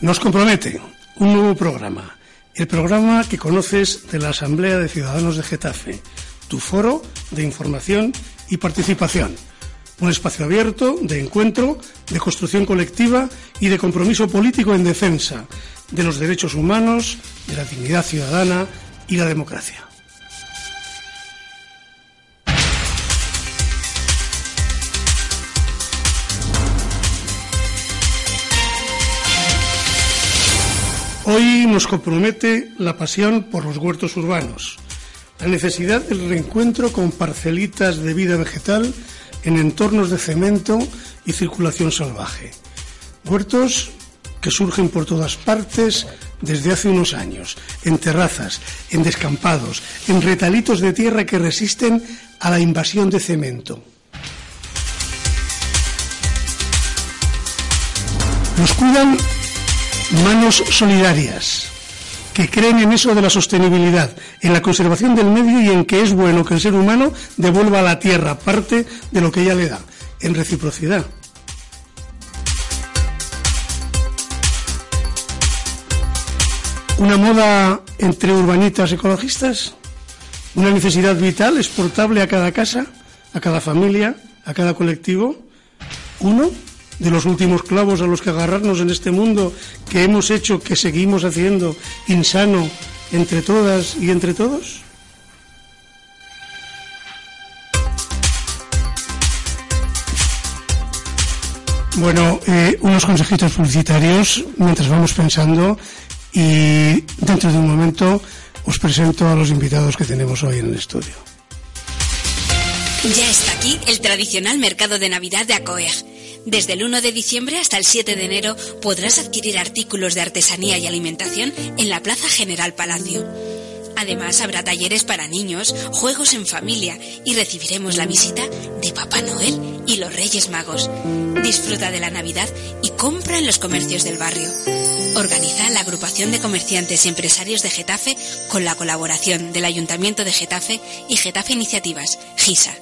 Nos compromete un nuevo programa, el programa que conoces de la Asamblea de Ciudadanos de Getafe, tu foro de información y participación. Un espacio abierto de encuentro, de construcción colectiva y de compromiso político en defensa de los derechos humanos, de la dignidad ciudadana y la democracia. Hoy nos compromete la pasión por los huertos urbanos, la necesidad del reencuentro con parcelitas de vida vegetal en entornos de cemento y circulación salvaje. Huertos que surgen por todas partes desde hace unos años, en terrazas, en descampados, en retalitos de tierra que resisten a la invasión de cemento. Nos cuidan manos solidarias que creen en eso de la sostenibilidad, en la conservación del medio y en que es bueno que el ser humano devuelva a la tierra parte de lo que ella le da, en reciprocidad. ¿Una moda entre urbanitas ecologistas? ¿Una necesidad vital exportable a cada casa, a cada familia, a cada colectivo? ¿Uno? De los últimos clavos a los que agarrarnos en este mundo que hemos hecho, que seguimos haciendo insano entre todas y entre todos? Bueno, eh, unos consejitos publicitarios mientras vamos pensando y dentro de un momento os presento a los invitados que tenemos hoy en el estudio. Ya está aquí el tradicional mercado de Navidad de Acoeg desde el 1 de diciembre hasta el 7 de enero podrás adquirir artículos de artesanía y alimentación en la Plaza General Palacio. Además habrá talleres para niños, juegos en familia y recibiremos la visita de Papá Noel y los Reyes Magos. Disfruta de la Navidad y compra en los comercios del barrio. Organiza la agrupación de comerciantes y empresarios de Getafe con la colaboración del Ayuntamiento de Getafe y Getafe Iniciativas, GISA.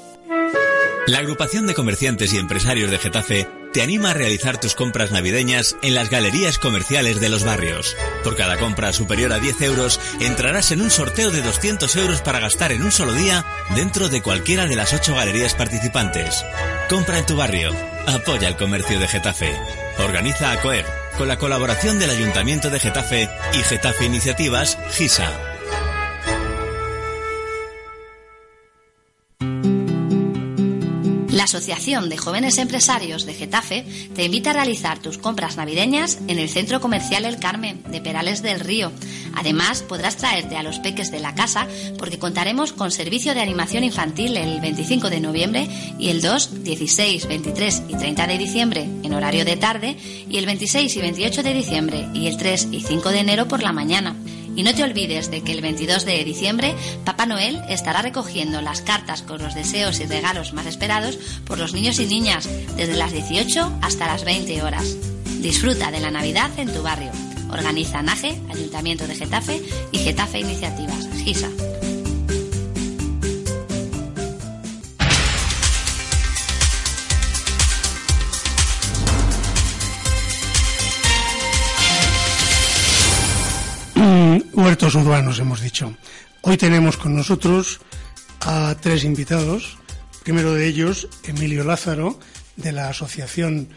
La agrupación de comerciantes y empresarios de Getafe te anima a realizar tus compras navideñas en las galerías comerciales de los barrios. Por cada compra superior a 10 euros entrarás en un sorteo de 200 euros para gastar en un solo día dentro de cualquiera de las 8 galerías participantes. Compra en tu barrio. Apoya el comercio de Getafe. Organiza ACOER con la colaboración del Ayuntamiento de Getafe y Getafe Iniciativas GISA. La Asociación de Jóvenes Empresarios de Getafe te invita a realizar tus compras navideñas en el Centro Comercial El Carmen de Perales del Río. Además, podrás traerte a los peques de la casa porque contaremos con servicio de animación infantil el 25 de noviembre y el 2, 16, 23 y 30 de diciembre en horario de tarde y el 26 y 28 de diciembre y el 3 y 5 de enero por la mañana. Y no te olvides de que el 22 de diciembre Papá Noel estará recogiendo las cartas con los deseos y regalos más esperados por los niños y niñas desde las 18 hasta las 20 horas. Disfruta de la Navidad en tu barrio. Organiza NAGE, Ayuntamiento de Getafe y Getafe Iniciativas, GISA. Huertos urbanos, hemos dicho. Hoy tenemos con nosotros a tres invitados. Primero de ellos, Emilio Lázaro, de la Asociación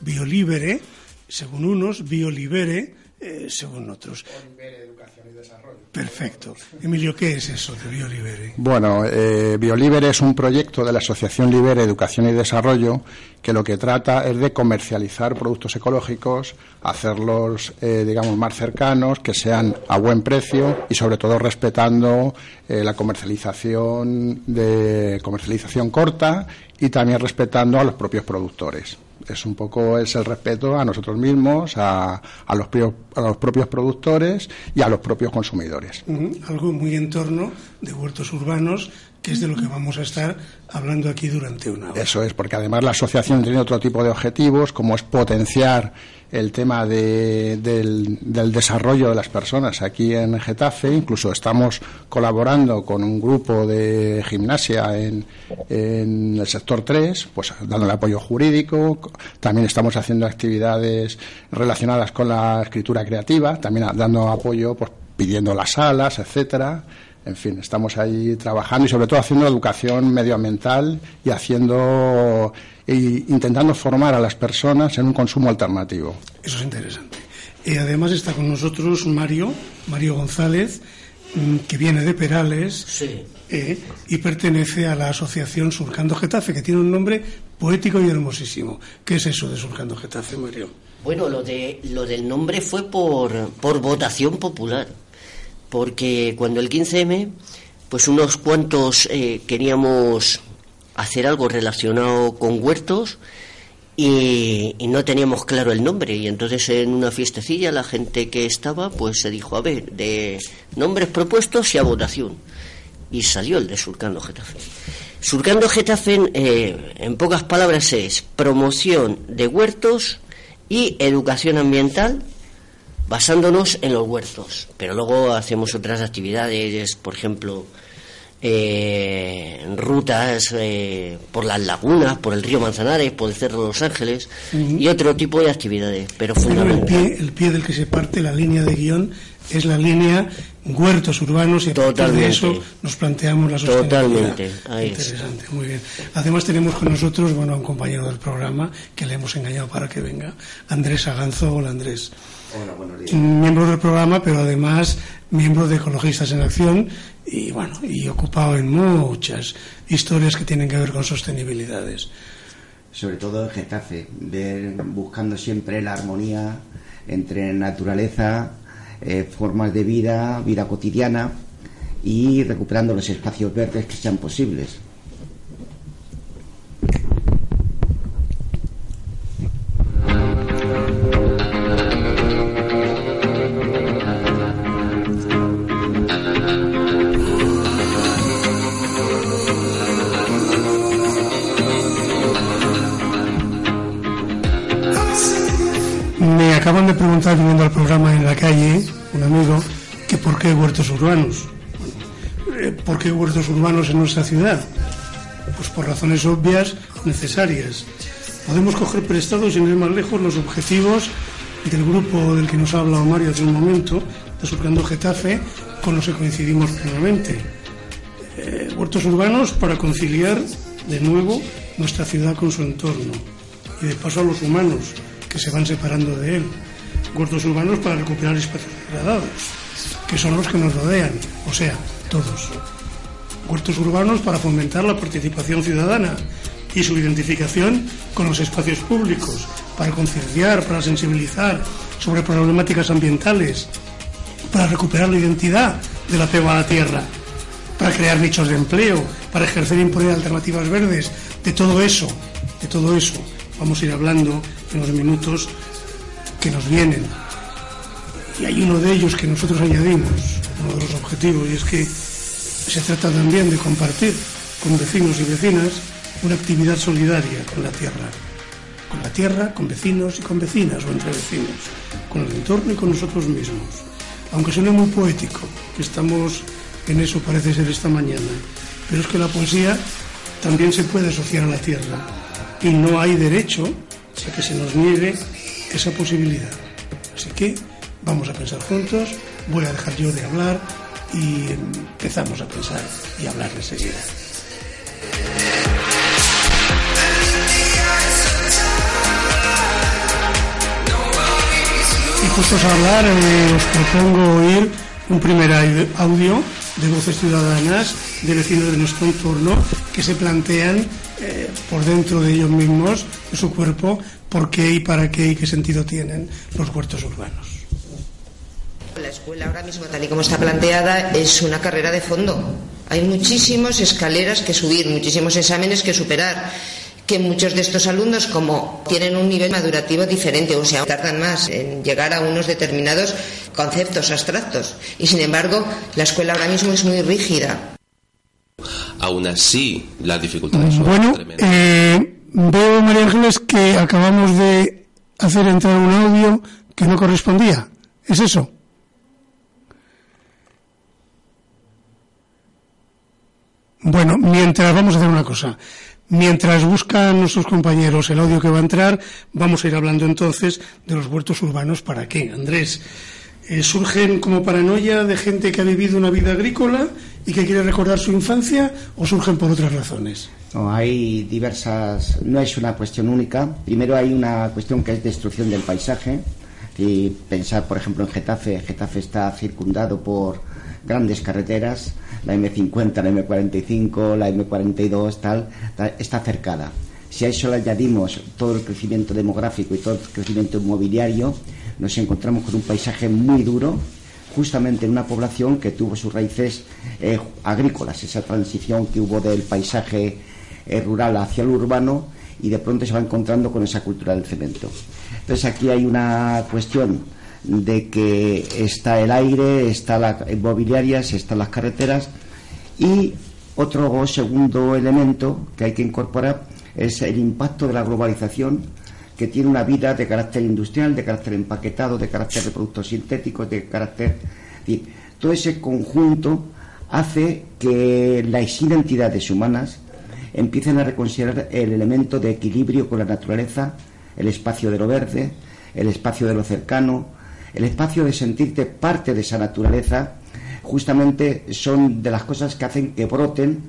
Biolibere, según unos, Biolibere, eh, según otros. Educación y Desarrollo. Perfecto. Emilio, ¿qué es eso de BioLibere? Bueno, eh, BioLibere es un proyecto de la Asociación Libere Educación y Desarrollo que lo que trata es de comercializar productos ecológicos, hacerlos, eh, digamos, más cercanos, que sean a buen precio y sobre todo respetando eh, la comercialización de comercialización corta y también respetando a los propios productores es un poco es el respeto a nosotros mismos, a, a, los, a los propios productores y a los propios consumidores. Algo muy en torno de huertos urbanos, que es de lo que vamos a estar hablando aquí durante una hora. Eso es, porque además la asociación tiene otro tipo de objetivos, como es potenciar el tema del, desarrollo de las personas aquí en Getafe. Incluso estamos colaborando con un grupo de gimnasia en, el sector 3, pues dando el apoyo jurídico. También estamos haciendo actividades relacionadas con la escritura creativa, también dando apoyo, pues pidiendo las salas, etcétera. En fin, estamos ahí trabajando y sobre todo haciendo educación medioambiental y haciendo e intentando formar a las personas en un consumo alternativo. Eso es interesante. Y además está con nosotros Mario, Mario González, mm, que viene de Perales eh, y pertenece a la asociación Surcando Getafe, que tiene un nombre poético y hermosísimo. ¿Qué es eso de Surcando Getafe, Mario? Bueno, lo, de, lo del nombre fue por, por votación popular, porque cuando el 15M, pues unos cuantos eh, queríamos hacer algo relacionado con huertos y, no teníamos claro el nombre. Y entonces en una fiestecilla la gente que estaba pues se dijo a ver de nombres propuestos y a votación y salió el de Surcando Getafe. Surcando Getafe eh, en pocas palabras es promoción de huertos y educación ambiental basándonos en los huertos. Pero luego hacemos otras actividades por ejemplo eh, rutas eh, por las lagunas, por el río Manzanares, por el Cerro de los Ángeles y otro tipo de actividades. Pero, el, pie, el pie del que se parte la línea de guion es la línea huertos urbanos y a partir de eso nos planteamos la sostenibilidad. Totalmente, Interesante, muy bien. Además tenemos con nosotros, bueno, a un compañero del programa que le hemos engañado para que venga, Andrés Aganzo. Hola Andrés. Hola, buenos días. Miembro del programa, pero además miembro de Ecologistas en Acción y bueno, y ocupado en muchas historias que tienen que ver con sostenibilidades. Sobre todo en Getafe, buscando siempre la armonía entre naturaleza, eh, formas de vida, vida cotidiana y recuperando los espacios verdes que sean posibles. ¿Por qué huertos urbanos en nuestra ciudad? Pues por razones obvias, necesarias. Podemos coger prestados, sin ir más lejos, los objetivos del grupo del que nos ha hablado Mario hace un momento, de Surcando Getafe, con los que coincidimos plenamente. Eh, huertos urbanos para conciliar de nuevo nuestra ciudad con su entorno y de paso a los humanos que se van separando de él. Huertos urbanos para recuperar espacios degradados, que son los que nos rodean, o sea, todos. Huertos urbanos para fomentar la participación ciudadana y su identificación con los espacios públicos, para concienciar, para sensibilizar sobre problemáticas ambientales, para recuperar la identidad del apego a la tierra, para crear nichos de empleo, para ejercer e imponer alternativas verdes, de todo eso, de todo eso vamos a ir hablando en los minutos que nos vienen. Y hay uno de ellos que nosotros añadimos, uno de los objetivos, y es que se trata también de compartir con vecinos y vecinas una actividad solidaria con la tierra. Con la tierra, con vecinos y con vecinas o entre vecinos, con el entorno y con nosotros mismos. Aunque suene muy poético, que estamos en eso parece ser esta mañana, pero es que la poesía también se puede asociar a la tierra y no hay derecho a que se nos niegue esa posibilidad. Así que vamos a pensar juntos, voy a dejar yo de hablar y empezamos a pensar y a hablar enseguida. Y dispuestos a hablar, eh, os propongo oír un primer audio de voces ciudadanas de vecinos de nuestro entorno que se plantean eh, por dentro de ellos mismos, de su cuerpo, por qué y para qué y qué sentido tienen los huertos urbanos. La escuela ahora mismo, tal y como está planteada, es una carrera de fondo. Hay muchísimas escaleras que subir, muchísimos exámenes que superar que muchos de estos alumnos, como tienen un nivel madurativo diferente, o sea, tardan más en llegar a unos determinados conceptos abstractos. Y sin embargo, la escuela ahora mismo es muy rígida. Aún así, las dificultades son bueno, eh, veo, María Ángeles, que acabamos de hacer entrar un audio que no correspondía. ¿Es eso? Bueno, mientras vamos a hacer una cosa. Mientras buscan nuestros compañeros el audio que va a entrar, vamos a ir hablando entonces de los huertos urbanos. ¿Para qué, Andrés? Eh, ¿Surgen como paranoia de gente que ha vivido una vida agrícola y que quiere recordar su infancia o surgen por otras razones? No, hay diversas, no es una cuestión única. Primero hay una cuestión que es destrucción del paisaje. Y pensar, por ejemplo, en Getafe. Getafe está circundado por grandes carreteras la M50, la M45, la M42, tal, está cercada. Si a eso le añadimos todo el crecimiento demográfico y todo el crecimiento inmobiliario, nos encontramos con un paisaje muy duro, justamente en una población que tuvo sus raíces eh, agrícolas, esa transición que hubo del paisaje eh, rural hacia el urbano y de pronto se va encontrando con esa cultura del cemento. Entonces aquí hay una cuestión de que está el aire, está la inmobiliaria, están las carreteras. Y otro segundo elemento que hay que incorporar es el impacto de la globalización que tiene una vida de carácter industrial, de carácter empaquetado, de carácter de productos sintéticos, de carácter... todo ese conjunto hace que las identidades humanas empiecen a reconsiderar el elemento de equilibrio con la naturaleza, el espacio de lo verde, el espacio de lo cercano, el espacio de sentirte parte de esa naturaleza, justamente son de las cosas que hacen que broten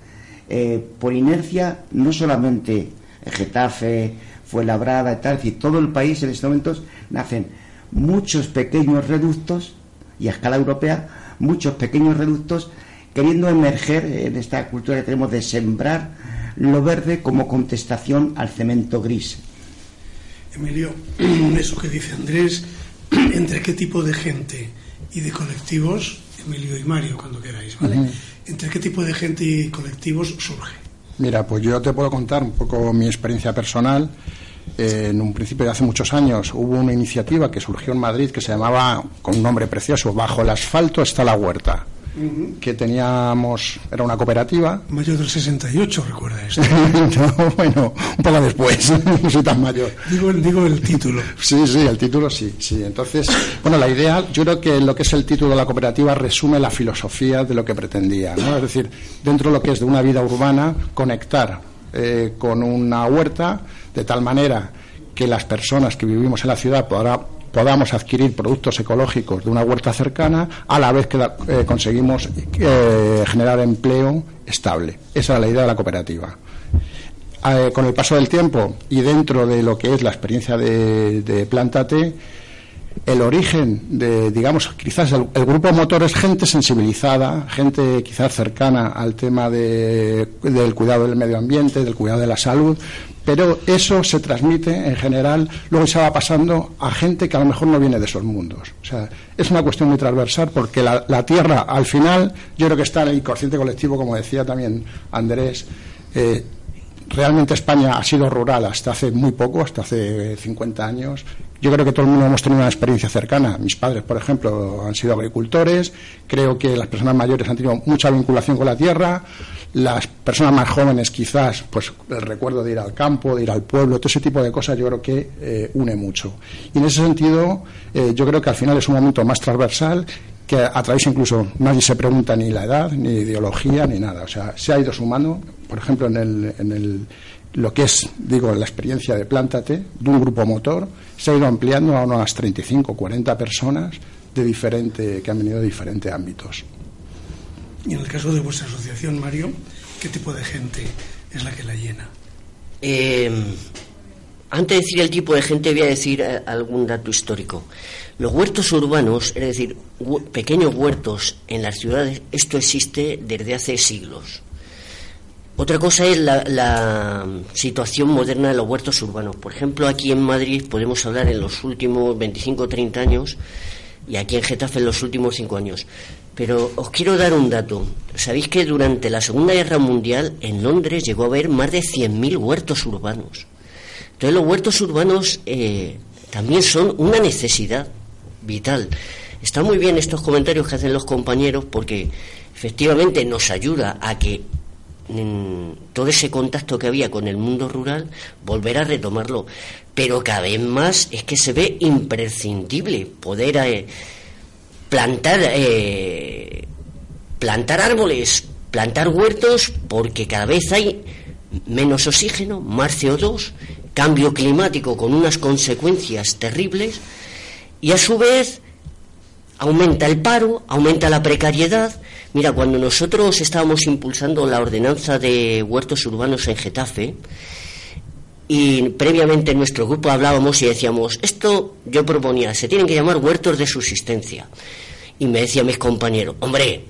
eh, por inercia no solamente Getafe, Fuenlabrada y tal, es decir, todo el país en estos momentos nacen muchos pequeños reductos y a escala europea muchos pequeños reductos queriendo emerger en esta cultura que tenemos de sembrar lo verde como contestación al cemento gris. Emilio, eso que dice Andrés, entre qué tipo de gente y de colectivos, Emilio y Mario, cuando queráis, ¿vale? ¿Entre qué tipo de gente y colectivos surge? Mira, pues yo te puedo contar un poco mi experiencia personal. Eh, en un principio de hace muchos años hubo una iniciativa que surgió en Madrid que se llamaba, con un nombre precioso, Bajo el asfalto está la huerta que teníamos, era una cooperativa. Mayor del 68, recuerda esto. no, bueno, un poco después, no soy tan mayor. Digo, digo el título. Sí, sí, el título sí, sí. Entonces, bueno, la idea, yo creo que lo que es el título de la cooperativa resume la filosofía de lo que pretendía, ¿no? Es decir, dentro de lo que es de una vida urbana, conectar eh, con una huerta de tal manera que las personas que vivimos en la ciudad podrán podamos adquirir productos ecológicos de una huerta cercana a la vez que eh, conseguimos eh, generar empleo estable. Esa es la idea de la cooperativa. Eh, con el paso del tiempo y dentro de lo que es la experiencia de, de Plántate, el origen de, digamos, quizás el, grupo motor es gente sensibilizada, gente quizás cercana al tema de, del cuidado del medio ambiente, del cuidado de la salud, pero eso se transmite en general, luego se va pasando a gente que a lo mejor no viene de esos mundos. O sea, es una cuestión muy transversal porque la, tierra, al final, yo creo que está en el inconsciente colectivo, como decía también Andrés. Eh, realmente España ha sido rural hasta hace muy poco, hasta hace 50 años. Yo creo que todo el mundo hemos tenido una experiencia cercana. Mis padres, por ejemplo, han sido agricultores. Creo que las personas mayores han tenido mucha vinculación con la tierra. Las personas más jóvenes quizás, pues el recuerdo de ir al campo, de ir al pueblo, todo ese tipo de cosas yo creo que eh, une mucho. Y en ese sentido, eh, yo creo que al final es un momento más transversal que a través incluso nadie se pregunta ni la edad, ni ideología, ni nada. O sea, se ha ido sumando, por ejemplo, en, el, en el, lo que es, digo, la experiencia de Plántate, de un grupo motor, se ha ido ampliando a unas 35, 40 personas de diferente, que han venido de diferentes ámbitos. Y en el caso de vuestra asociación, Mario, ¿qué tipo de gente es la que la llena? Eh, antes de decir el tipo de gente, voy a decir eh, algún dato histórico. Los huertos urbanos, es decir, pequeños huertos en las ciudades, esto existe desde hace siglos. Otra cosa es la, situación moderna de los huertos urbanos. Por ejemplo, aquí en Madrid podemos hablar en los últimos 25 o 30 años y aquí en Getafe en los últimos 5 años. Pero os quiero dar un dato. ¿Sabéis que durante la Segunda Guerra Mundial en Londres llegó a haber más de 100.000 huertos urbanos? Entonces los huertos urbanos eh, también son una necesidad vital. Están muy bien estos comentarios que hacen los compañeros porque efectivamente nos ayuda a que todo ese contacto que había con el mundo rural, volver a retomarlo. Pero cada vez más es que se ve imprescindible poder eh, plantar, eh, plantar árboles, plantar huertos, porque cada vez hay menos oxígeno, más CO2 cambio climático con unas consecuencias terribles y a su vez aumenta el paro, aumenta la precariedad. Mira, cuando nosotros estábamos impulsando la ordenanza de huertos urbanos en Getafe, y previamente en nuestro grupo hablábamos y decíamos, esto yo proponía, se tienen que llamar huertos de subsistencia. Y me decía mis compañeros, hombre,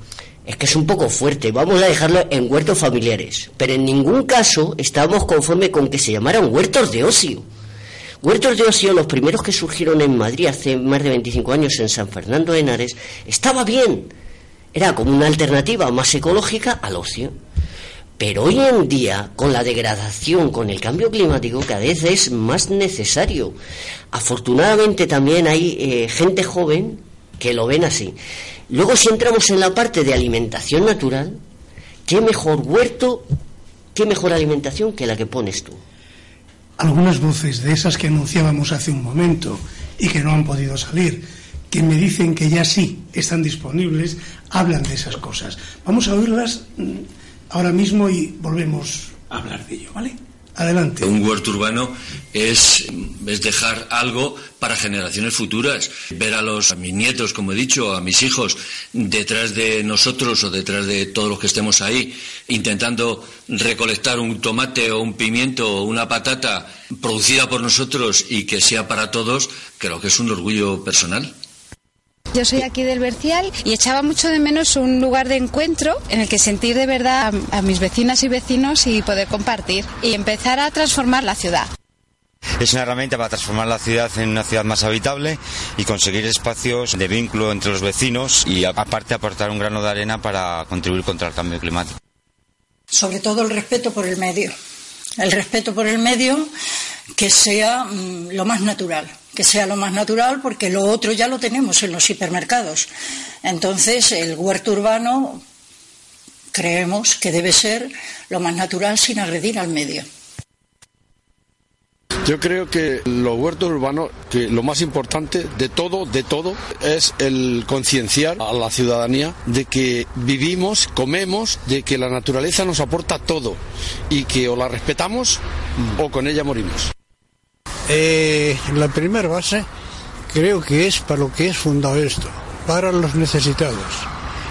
es que es un poco fuerte, vamos a dejarlo en huertos familiares, pero en ningún caso estábamos conforme con que se llamaran huertos de ocio. Huertos de ocio, los primeros que surgieron en Madrid hace más de 25 años en San Fernando de Henares, estaba bien, era como una alternativa más ecológica al ocio. Pero hoy en día, con la degradación, con el cambio climático, cada vez es más necesario. Afortunadamente también hay eh, gente joven que lo ven así. Luego, si entramos en la parte de alimentación natural, ¿qué mejor huerto, qué mejor alimentación que la que pones tú? Algunas voces de esas que anunciábamos hace un momento y que no han podido salir, que me dicen que ya sí están disponibles, hablan de esas cosas. Vamos a oírlas mm, ahora mismo y volvemos a hablar de ello, ¿vale? Adelante. Un huerto urbano es, es, dejar algo para generaciones futuras. Ver a los a mis nietos, como he dicho, a mis hijos, detrás de nosotros o detrás de todos los que estemos ahí, intentando recolectar un tomate o un pimiento o una patata producida por nosotros y que sea para todos, creo que es un orgullo personal. Yo soy aquí del Bercial y echaba mucho de menos un lugar de encuentro en el que sentir de verdad a, mis vecinas y vecinos y poder compartir y empezar a transformar la ciudad. Es una herramienta para transformar la ciudad en una ciudad más habitable y conseguir espacios de vínculo entre los vecinos y aparte aportar un grano de arena para contribuir contra el cambio climático. Sobre todo el respeto por el medio. El respeto por el medio que sea mm, lo más natural que sea lo más natural, porque lo otro ya lo tenemos en los hipermercados. Entonces, el huerto urbano creemos que debe ser lo más natural sin agredir al medio. Yo creo que los huertos urbanos, que lo más importante de todo, de todo, es el concienciar a la ciudadanía de que vivimos, comemos, de que la naturaleza nos aporta todo y que o la respetamos o con ella morimos. Eh, la primera base creo que es para lo que es fundado esto, para los necesitados.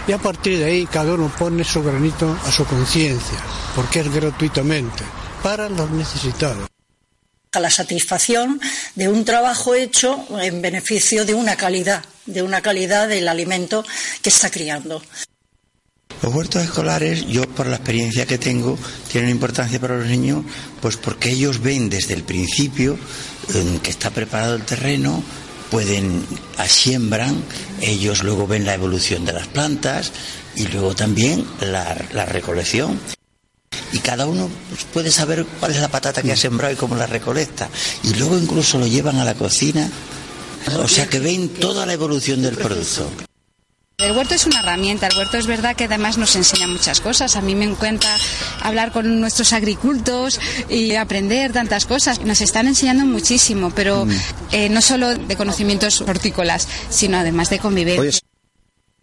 Y a partir de ahí cada uno pone su granito a su conciencia, porque es gratuitamente, para los necesitados. A la satisfacción de un trabajo hecho en beneficio de una calidad, de una calidad del alimento que está criando. Los huertos escolares, yo por la experiencia que tengo, tienen importancia para los niños, pues porque ellos ven desde el principio que está preparado el terreno, pueden siembran, ellos luego ven la evolución de las plantas y luego también la, recolección. Y cada uno pues, puede saber cuál es la patata que ha sembrado y cómo la recolecta. Y luego incluso lo llevan a la cocina. O sea que ven toda la evolución del producto. El huerto es una herramienta, el huerto es verdad que además nos enseña muchas cosas. A mí me encanta hablar con nuestros agricultos y aprender tantas cosas. Nos están enseñando muchísimo, pero mm. eh, no solo de conocimientos hortícolas, sino además de convivencia.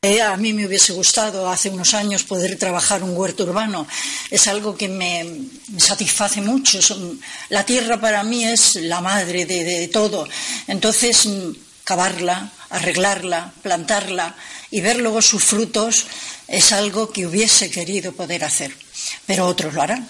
Eh, a mí me hubiese gustado hace unos años poder trabajar un huerto urbano. Es algo que me, satisface mucho. la tierra para mí es la madre de todo. Entonces, mm, cavarla, arreglarla, plantarla y ver luego sus frutos es algo que hubiese querido poder hacer, pero otros lo harán.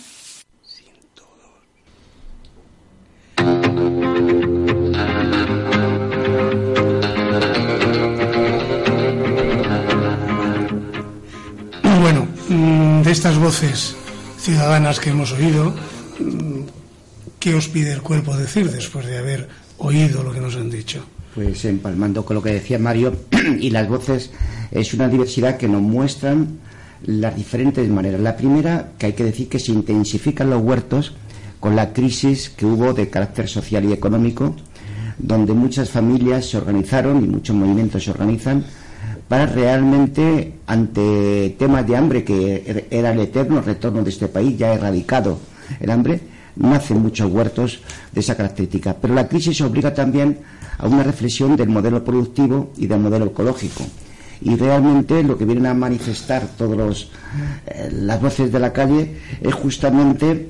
Bueno, mm, de estas voces ciudadanas que hemos oído, mm, ¿qué os pide el cuerpo decir después de haber oído lo que nos han dicho? Pues empalmando con lo que decía Mario y las voces, es una diversidad que nos muestran las diferentes maneras. La primera, que hay que decir que se intensifican los huertos con la crisis que hubo de carácter social y económico, donde muchas familias se organizaron y muchos movimientos se organizan para realmente, ante temas de hambre, que era el eterno retorno de este país, ya erradicado el hambre, nacen muchos huertos de esa característica. Pero la crisis obliga también a una reflexión del modelo productivo y del modelo ecológico. Y realmente lo que vienen a manifestar todas eh, las voces de la calle es justamente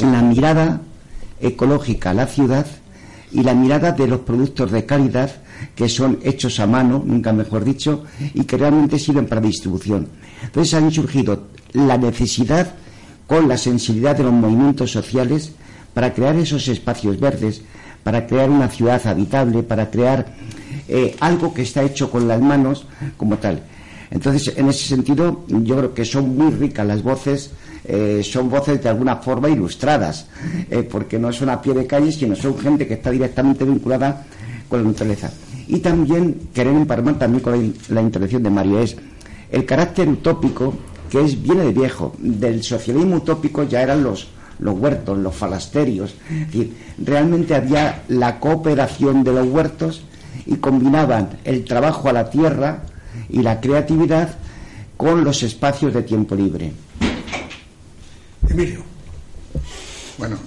la mirada ecológica a la ciudad y la mirada de los productos de calidad que son hechos a mano, nunca mejor dicho, y que realmente sirven para distribución. Entonces han surgido la necesidad con la sensibilidad de los movimientos sociales para crear esos espacios verdes, para crear una ciudad habitable, para crear eh, algo que está hecho con las manos como tal. Entonces, en ese sentido, yo creo que son muy ricas las voces, eh, son voces de alguna forma ilustradas, eh, porque no son a pie de calle, sino son gente que está directamente vinculada con la naturaleza. Y también querer emparmar también con la, intervención de Mario es el carácter utópico que es viene de viejo. Del socialismo utópico ya eran los los huertos, los falasterios. Es decir, realmente había la cooperación de los huertos y combinaban el trabajo a la tierra y la creatividad con los espacios de tiempo libre. Emilio. Bueno,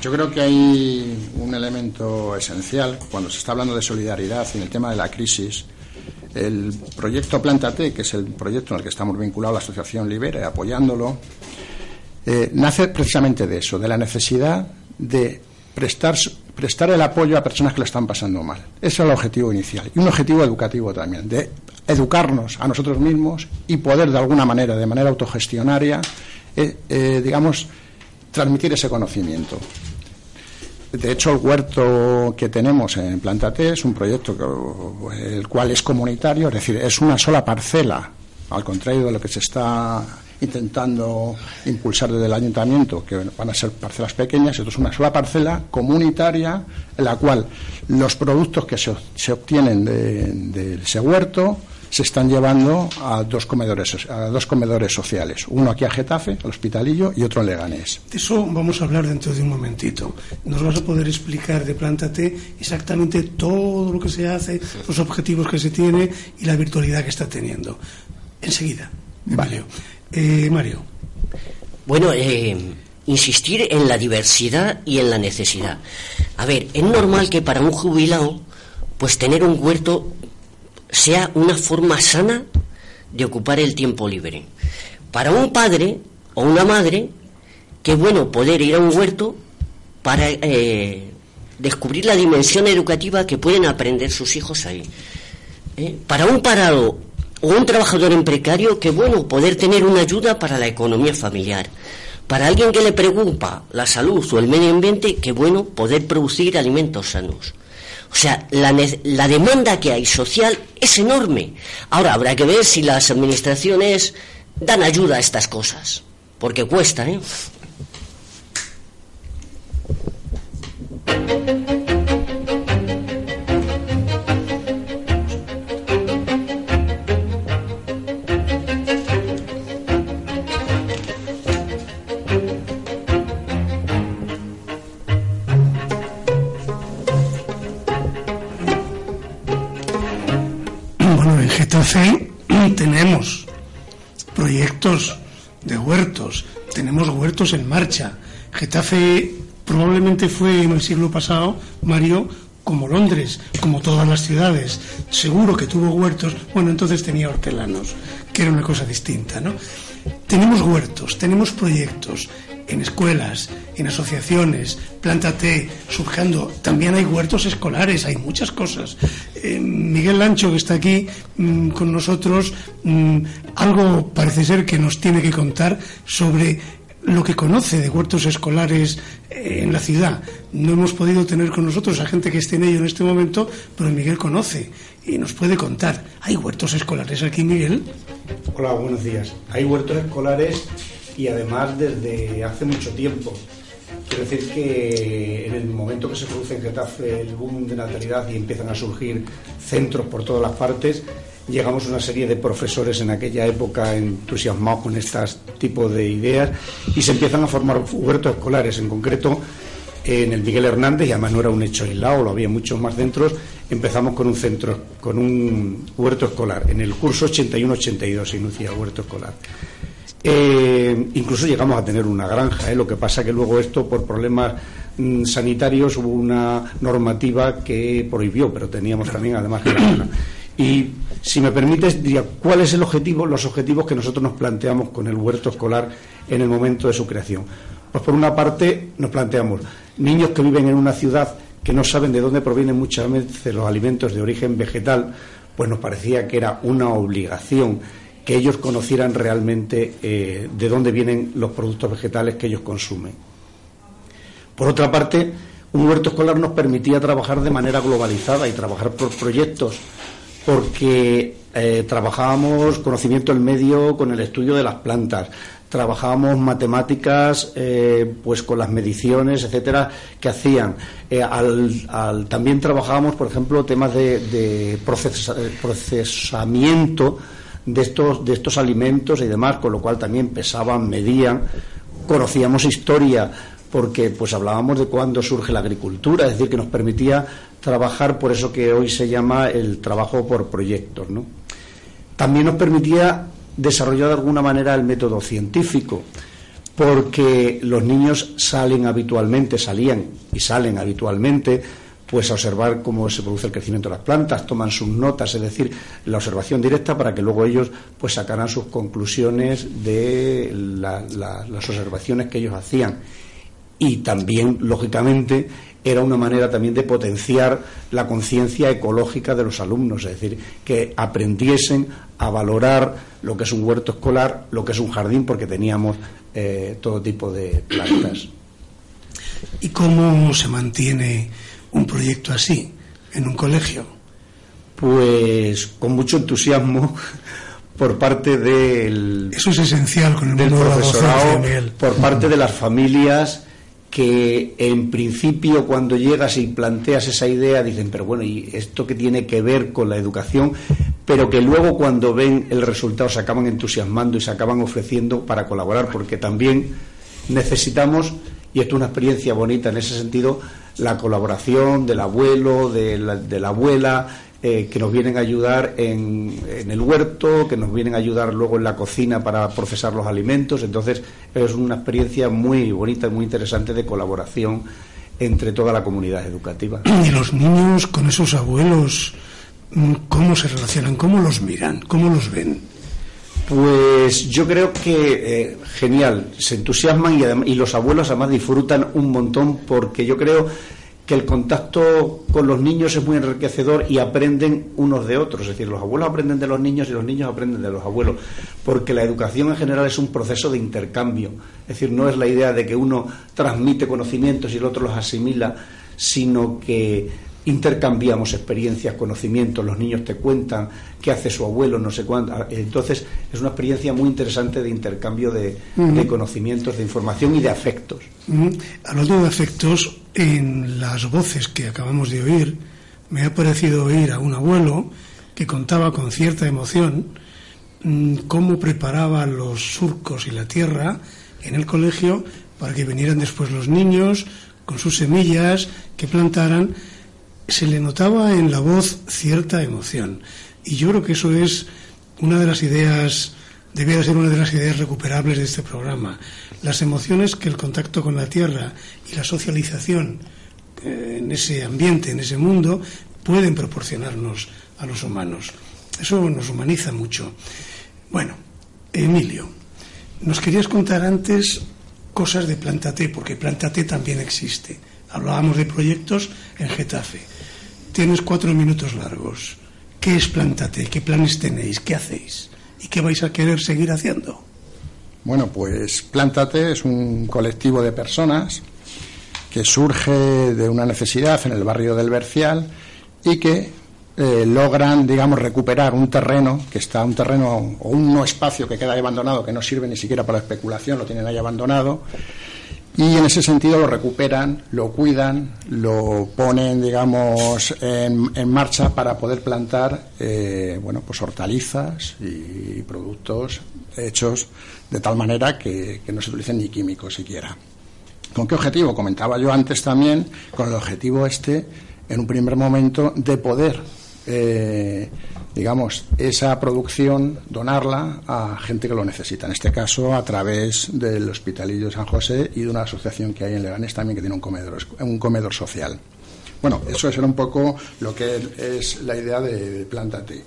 yo creo que hay un elemento esencial cuando se está hablando de solidaridad y en el tema de la crisis. El proyecto Plántate, que es el proyecto en el que estamos vinculados la Asociación Libera, apoyándolo, eh, nace precisamente de eso, de la necesidad de prestar, el apoyo a personas que lo están pasando mal. Ese es el objetivo inicial. Y un objetivo educativo también, de educarnos a nosotros mismos y poder de alguna manera, de manera autogestionaria, eh, eh, digamos, transmitir ese conocimiento. De hecho, el huerto que tenemos en Plantate es un proyecto el cual es comunitario, es decir, es una sola parcela, al contrario de lo que se está intentando impulsar desde el ayuntamiento, que van a ser parcelas pequeñas, esto es una sola parcela comunitaria en la cual los productos que se, se obtienen de, ese huerto se están llevando a dos comedores a dos comedores sociales, uno aquí a Getafe, al Hospitalillo, y otro en Leganés. De eso vamos a hablar dentro de un momentito. Nos vas a poder explicar de Plántate exactamente todo lo que se hace, los objetivos que se tiene y la virtualidad que está teniendo. Enseguida. Vale. Eh, Mario. Bueno, eh, insistir en la diversidad y en la necesidad. A ver, es normal que para un jubilado, pues tener un huerto sea una forma sana de ocupar el tiempo libre. Para un padre o una madre, qué bueno poder ir a un huerto para eh, descubrir la dimensión educativa que pueden aprender sus hijos ahí. Para un parado o un trabajador en precario, qué bueno poder tener una ayuda para la economía familiar. Para alguien que le preocupa la salud o el medio ambiente, qué bueno poder producir alimentos sanos. O sea, la, la demanda que hay social es enorme. Ahora habrá que ver si las administraciones dan ayuda a estas cosas, porque cuesta, ¿eh? De huertos, tenemos huertos en marcha. Getafe probablemente fue en el siglo pasado, Mario, como Londres, como todas las ciudades. Seguro que tuvo huertos, bueno, entonces tenía hortelanos, que era una cosa distinta, ¿no? Tenemos huertos, tenemos proyectos, en escuelas, en asociaciones, plántate, surgiendo. También hay huertos escolares, hay muchas cosas. Eh, Miguel Lancho, que está aquí mm, con nosotros, mm, algo parece ser que nos tiene que contar sobre lo que conoce de huertos escolares eh, en la ciudad. No hemos podido tener con nosotros a gente que esté en ello en este momento, pero Miguel conoce y nos puede contar. ¿Hay huertos escolares aquí, Miguel? Hola, buenos días. Hay huertos escolares y además desde hace mucho tiempo. Quiero decir que en el momento que se produce en Getafe el boom de natalidad y empiezan a surgir centros por todas las partes, llegamos una serie de profesores en aquella época entusiasmados con este tipo de ideas y se empiezan a formar huertos escolares, en concreto en el Miguel Hernández, y además no era un hecho aislado, lo había muchos más centros, empezamos con un centro, con un huerto escolar. En el curso 81-82 se inicia el huerto escolar. Eh, incluso llegamos a tener una granja, ¿eh? lo que pasa que luego esto, por problemas mm, sanitarios, hubo una normativa que prohibió, pero teníamos también además granja. Y si me permites, diría, ¿cuál es el objetivo, los objetivos que nosotros nos planteamos con el huerto escolar en el momento de su creación? Pues por una parte nos planteamos niños que viven en una ciudad que no saben de dónde provienen muchas veces los alimentos de origen vegetal, pues nos parecía que era una obligación que ellos conocieran realmente eh, de dónde vienen los productos vegetales que ellos consumen. Por otra parte, un huerto escolar nos permitía trabajar de manera globalizada y trabajar por proyectos porque eh, trabajábamos conocimiento del medio con el estudio de las plantas, trabajábamos matemáticas eh, pues con las mediciones etcétera que hacían también trabajábamos por ejemplo temas de, procesamiento de estos de estos alimentos y demás con lo cual también pesaban medían conocíamos historia porque pues hablábamos de cuándo surge la agricultura, es decir, que nos permitía trabajar por eso que hoy se llama el trabajo por proyectos. ¿no? También nos permitía desarrollar de alguna manera el método científico, porque los niños salen habitualmente, salían y salen habitualmente, pues a observar cómo se produce el crecimiento de las plantas, toman sus notas, es decir, la observación directa para que luego ellos pues sacaran sus conclusiones de las observaciones que ellos hacían y también, lógicamente, era una manera también de potenciar la conciencia ecológica de los alumnos, es decir, que aprendiesen a valorar lo que es un huerto escolar, lo que es un jardín, porque teníamos eh, todo tipo de plantas. ¿Y cómo se mantiene un proyecto así en un colegio? Pues con mucho entusiasmo por parte del eso es esencial con el del profesorado, por parte de las familias que en principio cuando llegas y planteas esa idea dicen, pero bueno, ¿y esto qué tiene que ver con la educación? Pero que luego cuando ven el resultado se acaban entusiasmando y se acaban ofreciendo para colaborar, porque también necesitamos, y esto es una experiencia bonita en ese sentido, la colaboración del abuelo, de la, abuela, eh, que nos vienen a ayudar en, el huerto, que nos vienen a ayudar luego en la cocina para procesar los alimentos. Entonces es una experiencia muy bonita, y muy interesante de colaboración entre toda la comunidad educativa. Y los niños con esos abuelos, mm, ¿cómo se relacionan? ¿Cómo los miran? ¿Cómo los ven? Pues yo creo que eh, genial, se entusiasman y, y los abuelos además disfrutan un montón porque yo creo que el contacto con los niños es muy enriquecedor y aprenden unos de otros. Es decir, los abuelos aprenden de los niños y los niños aprenden de los abuelos, porque la educación en general es un proceso de intercambio. Es decir, no es la idea de que uno transmite conocimientos y el otro los asimila, sino que intercambiamos experiencias, conocimientos, los niños te cuentan qué hace su abuelo, no sé cuánto. Entonces, es una experiencia muy interesante de intercambio de, conocimientos, de información y de afectos. Hablando de afectos, en las voces que acabamos de oír, me ha parecido oír a un abuelo que contaba con cierta emoción mm, cómo preparaba los surcos y la tierra en el colegio para que vinieran después los niños con sus semillas, que plantaran se le notaba en la voz cierta emoción. Y yo creo que eso es una de las ideas, debía ser una de las ideas recuperables de este programa. Las emociones que el contacto con la tierra y la socialización eh, en ese ambiente, en ese mundo, pueden proporcionarnos a los humanos. Eso nos humaniza mucho. Bueno, Emilio, nos querías contar antes cosas de Plantate, porque Plantate también existe. Hablábamos de proyectos en Getafe. Tienes cuatro minutos largos. ¿Qué es Plántate? ¿Qué planes tenéis? ¿Qué hacéis? ¿Y qué vais a querer seguir haciendo? Bueno, pues Plántate es un colectivo de personas que surge de una necesidad en el barrio del Bercial y que eh, logran, digamos, recuperar un terreno que está, un terreno o un no espacio que queda ahí abandonado, que no sirve ni siquiera para la especulación, lo tienen ahí abandonado, y en ese sentido lo recuperan, lo cuidan, lo ponen, digamos, en, marcha para poder plantar, eh, bueno, pues hortalizas y productos hechos de tal manera que, no se utilicen ni químicos siquiera. ¿Con qué objetivo? Comentaba yo antes también, con el objetivo este, en un primer momento, de poder eh, digamos, esa producción, donarla a gente que lo necesita. En este caso, a través del Hospitalillo de San José y de una asociación que hay en Leganés también que tiene un comedor, un comedor social. Bueno, eso es un poco lo que es la idea de, Plántate.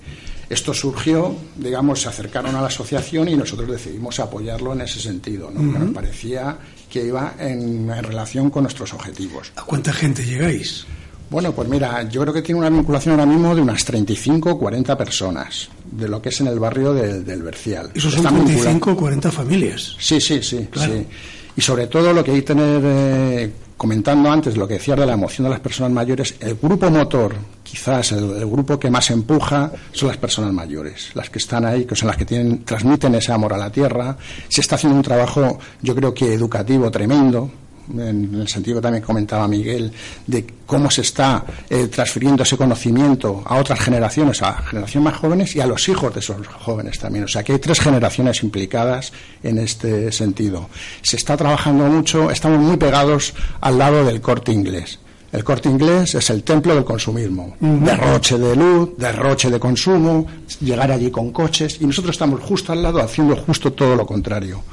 Esto surgió, digamos, se acercaron a la asociación y nosotros decidimos apoyarlo en ese sentido, ¿no? nos parecía que iba en relación con nuestros objetivos. ¿A cuánta gente llegáis? Bueno, pues mira, yo creo que tiene una vinculación ahora mismo de unas 35 o 40 personas, de lo que es en el barrio del, del Bercial. Eso son 35 o 40 familias. Sí, sí, sí, sí. Y sobre todo lo que hay que tener, eh, comentando antes lo que decías de la emoción de las personas mayores, el grupo motor, quizás el, grupo que más empuja, son las personas mayores, las que están ahí, que son las que tienen, transmiten ese amor a la tierra. Se está haciendo un trabajo, yo creo que educativo tremendo, en el sentido que también comentaba Miguel, de cómo se está eh, transfiriendo ese conocimiento a otras generaciones, a generaciones más jóvenes y a los hijos de esos jóvenes también. O sea que hay tres generaciones implicadas en este sentido. Se está trabajando mucho, estamos muy pegados al lado del corte inglés. El corte inglés es el templo del consumismo. Derroche de luz, derroche de consumo, llegar allí con coches y nosotros estamos justo al lado haciendo justo todo lo contrario.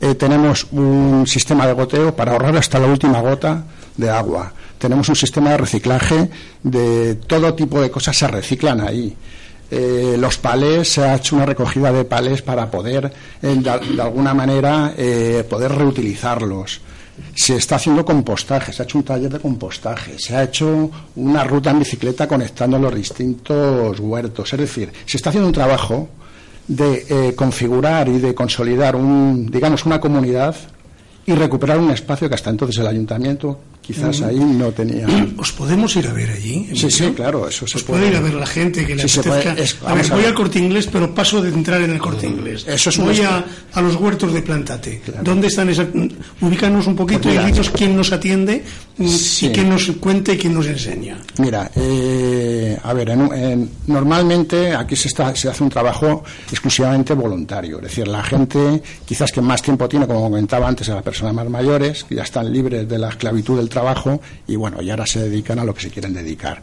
Eh, tenemos un sistema de goteo para ahorrar hasta la última gota de agua. Tenemos un sistema de reciclaje de todo tipo de cosas se reciclan ahí. Eh, los palés, se ha hecho una recogida de palés para poder, eh, de, alguna manera, poder reutilizarlos. Se está haciendo compostaje, se ha hecho un taller de compostaje, se ha hecho una ruta en bicicleta conectando los distintos huertos. Es decir, se está haciendo un trabajo de eh, configurar y de consolidar un, digamos, una comunidad y recuperar un espacio que hasta entonces el ayuntamiento quizás ahí no tenía. ¿Os podemos ir a ver allí? Sí, sí, claro, eso se puede. ir a ver la gente que le apetezca. a ver, voy al corte inglés, pero paso de entrar en el corte inglés. Eso es voy a, a, los huertos de Plantate. ¿Dónde están esas? Ubícanos un poquito y dinos quién nos atiende y quién nos cuenta y quién nos enseña. Mira, eh, a ver, normalmente aquí se, está, se hace un trabajo exclusivamente voluntario. Es decir, la gente quizás que más tiempo tiene, como comentaba antes, a las personas más mayores, que ya están libres de la esclavitud del trabajo trabajo y bueno, y ahora se dedican a lo que se quieren dedicar.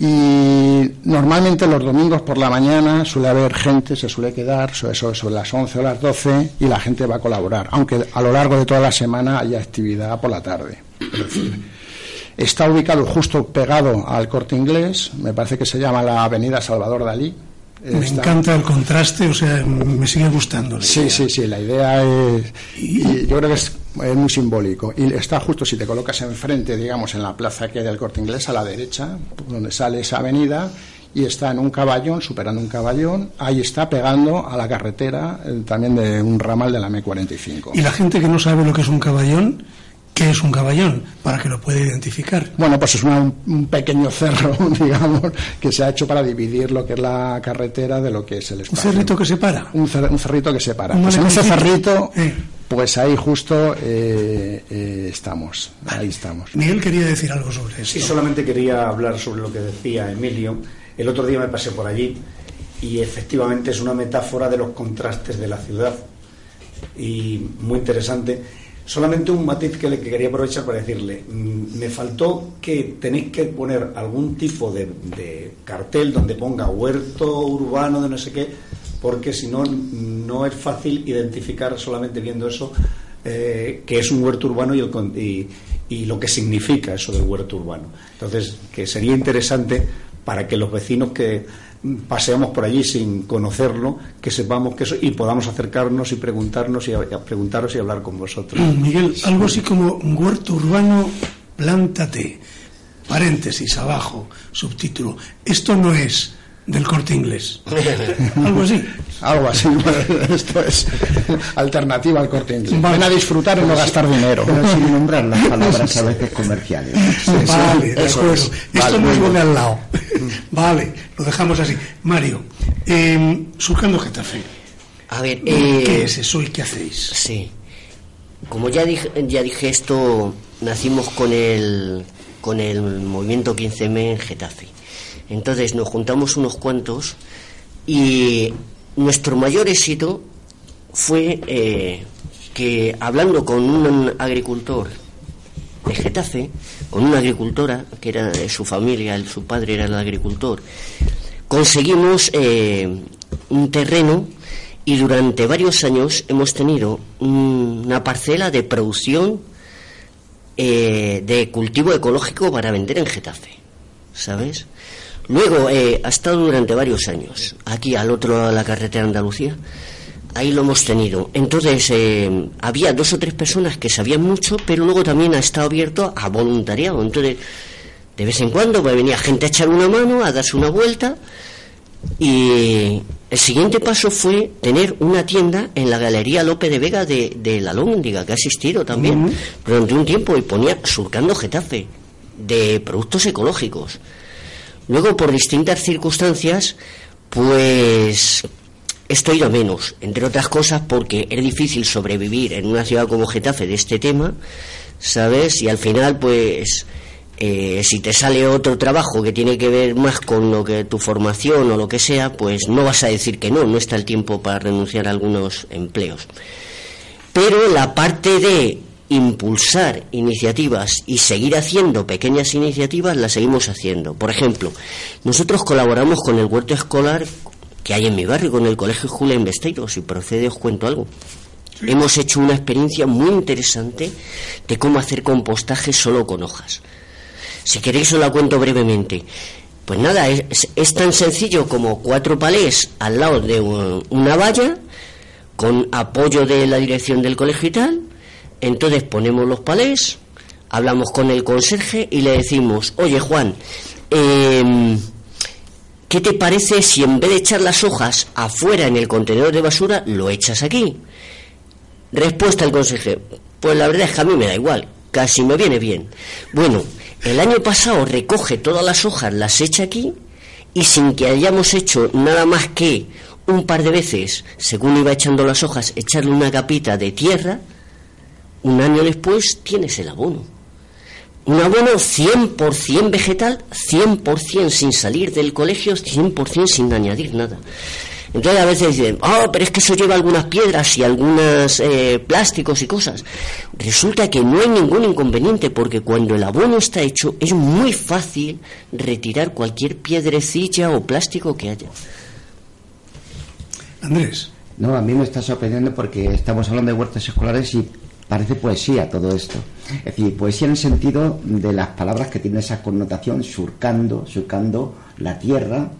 Y normalmente los domingos por la mañana suele haber gente, se suele quedar eso sobre las 11 o las 12 y la gente va a colaborar, aunque a lo largo de toda la semana haya actividad por la tarde. está ubicado justo pegado al corte inglés, me parece que se llama la Avenida Salvador Dalí, me encanta el contraste, o sea, me sigue gustando. sí, sí, sí, la idea es. Y yo creo que es, muy simbólico. Y está justo si te colocas enfrente, digamos, en la plaza que hay del corte inglés, a la derecha, donde sale esa avenida, y está en un caballón, superando un caballón, ahí está pegando a la carretera eh, también de un ramal de la M45. ¿Y la gente que no sabe lo que es un caballón? ¿Qué es un caballón? Para que lo pueda identificar. Bueno, pues es un pequeño cerro, digamos, que se ha hecho para dividir lo que es la carretera de lo que es el espacio. ¿Un cerrito que separa? Un, un cerrito que separa. pues en ese cerrito, pues ahí justo eh, eh, estamos. Ahí estamos. Miguel quería decir algo sobre eso. Sí, solamente quería hablar sobre lo que decía Emilio. El otro día me pasé por allí y efectivamente es una metáfora de los contrastes de la ciudad. Y muy interesante Solamente un matiz que, le, quería aprovechar para decirle, mm, me faltó que tenéis que poner algún tipo de, cartel donde ponga huerto urbano de no sé qué, porque si no, no es fácil identificar solamente viendo eso eh, que es un huerto urbano y, el, y lo que significa eso del huerto urbano. Entonces, que sería interesante para que los vecinos que paseamos por allí sin conocerlo, que sepamos que eso y podamos acercarnos y preguntarnos y preguntaros y hablar con vosotros. Miguel, algo así como huerto urbano, plántate. Paréntesis abajo, subtítulo. Esto no es del corte inglés. Algo así. Algo así. Esto es alternativa al corte inglés. Van a disfrutar y no gastar dinero. Pero sin nombrar las palabras a veces comerciales. vale, de acuerdo. Esto no es de al lado. vale, lo dejamos así. Mario, eh, surcando Getafe. A ver, eh, ¿qué es eso y qué hacéis? Sí. Como ya dije, ya dije esto, nacimos con el, con el movimiento 15M en Getafe. Entonces nos juntamos unos cuantos y nuestro mayor éxito fue eh, que hablando con un agricultor de Getafe, con una agricultora que era de su familia, su padre era el agricultor, conseguimos eh, un terreno y durante varios años hemos tenido una parcela de producción eh, de cultivo ecológico para vender en Getafe, ¿sabes? Luego eh, ha estado durante varios años aquí al otro lado de la carretera Andalucía. Ahí lo hemos tenido. Entonces, eh, había dos o tres personas que sabían mucho, pero luego también ha estado abierto a voluntariado. Entonces, de vez en cuando pues, venía gente a echar una mano, a darse una vuelta. Y el siguiente paso fue tener una tienda en la Galería Lope de Vega de, de La Lóndiga, que ha asistido también durante un tiempo y ponía surcando Getafe de productos ecológicos. Luego, por distintas circunstancias, pues esto ha ido menos, entre otras cosas porque es difícil sobrevivir en una ciudad como Getafe de este tema, ¿sabes? Y al final, pues, eh, si te sale otro trabajo que tiene que ver más con lo que tu formación o lo que sea, pues no vas a decir que no, no está el tiempo para renunciar a algunos empleos. Pero la parte de impulsar iniciativas y seguir haciendo pequeñas iniciativas, las seguimos haciendo. Por ejemplo, nosotros colaboramos con el huerto escolar que hay en mi barrio, con el Colegio Julia Investeiro. Si procede, os cuento algo. Hemos hecho una experiencia muy interesante de cómo hacer compostaje solo con hojas. Si queréis, os la cuento brevemente. Pues nada, es, es tan sencillo como cuatro palés al lado de una valla, con apoyo de la dirección del colegio y tal, entonces ponemos los palés, hablamos con el conserje y le decimos, oye Juan, em, ¿qué te parece si en vez de echar las hojas afuera en el contenedor de basura, lo echas aquí? Respuesta del conserje, pues la verdad es que a mí me da igual, casi me viene bien. Bueno, el año pasado recoge todas las hojas, las echa aquí y sin que hayamos hecho nada más que un par de veces, según iba echando las hojas, echarle una capita de tierra, un año después tienes el abono. Un abono 100% vegetal, 100% sin salir del colegio, 100% sin añadir nada. Entonces a veces dicen, oh, pero es que eso lleva algunas piedras y algunos eh, plásticos y cosas. Resulta que no hay ningún inconveniente porque cuando el abono está hecho es muy fácil retirar cualquier piedrecilla o plástico que haya. Andrés. No, a mí me está sorprendiendo porque estamos hablando de huertas escolares y parece poesía todo esto. Es decir, poesía en el sentido de las palabras que tienen esa connotación, surcando, surcando la tierra,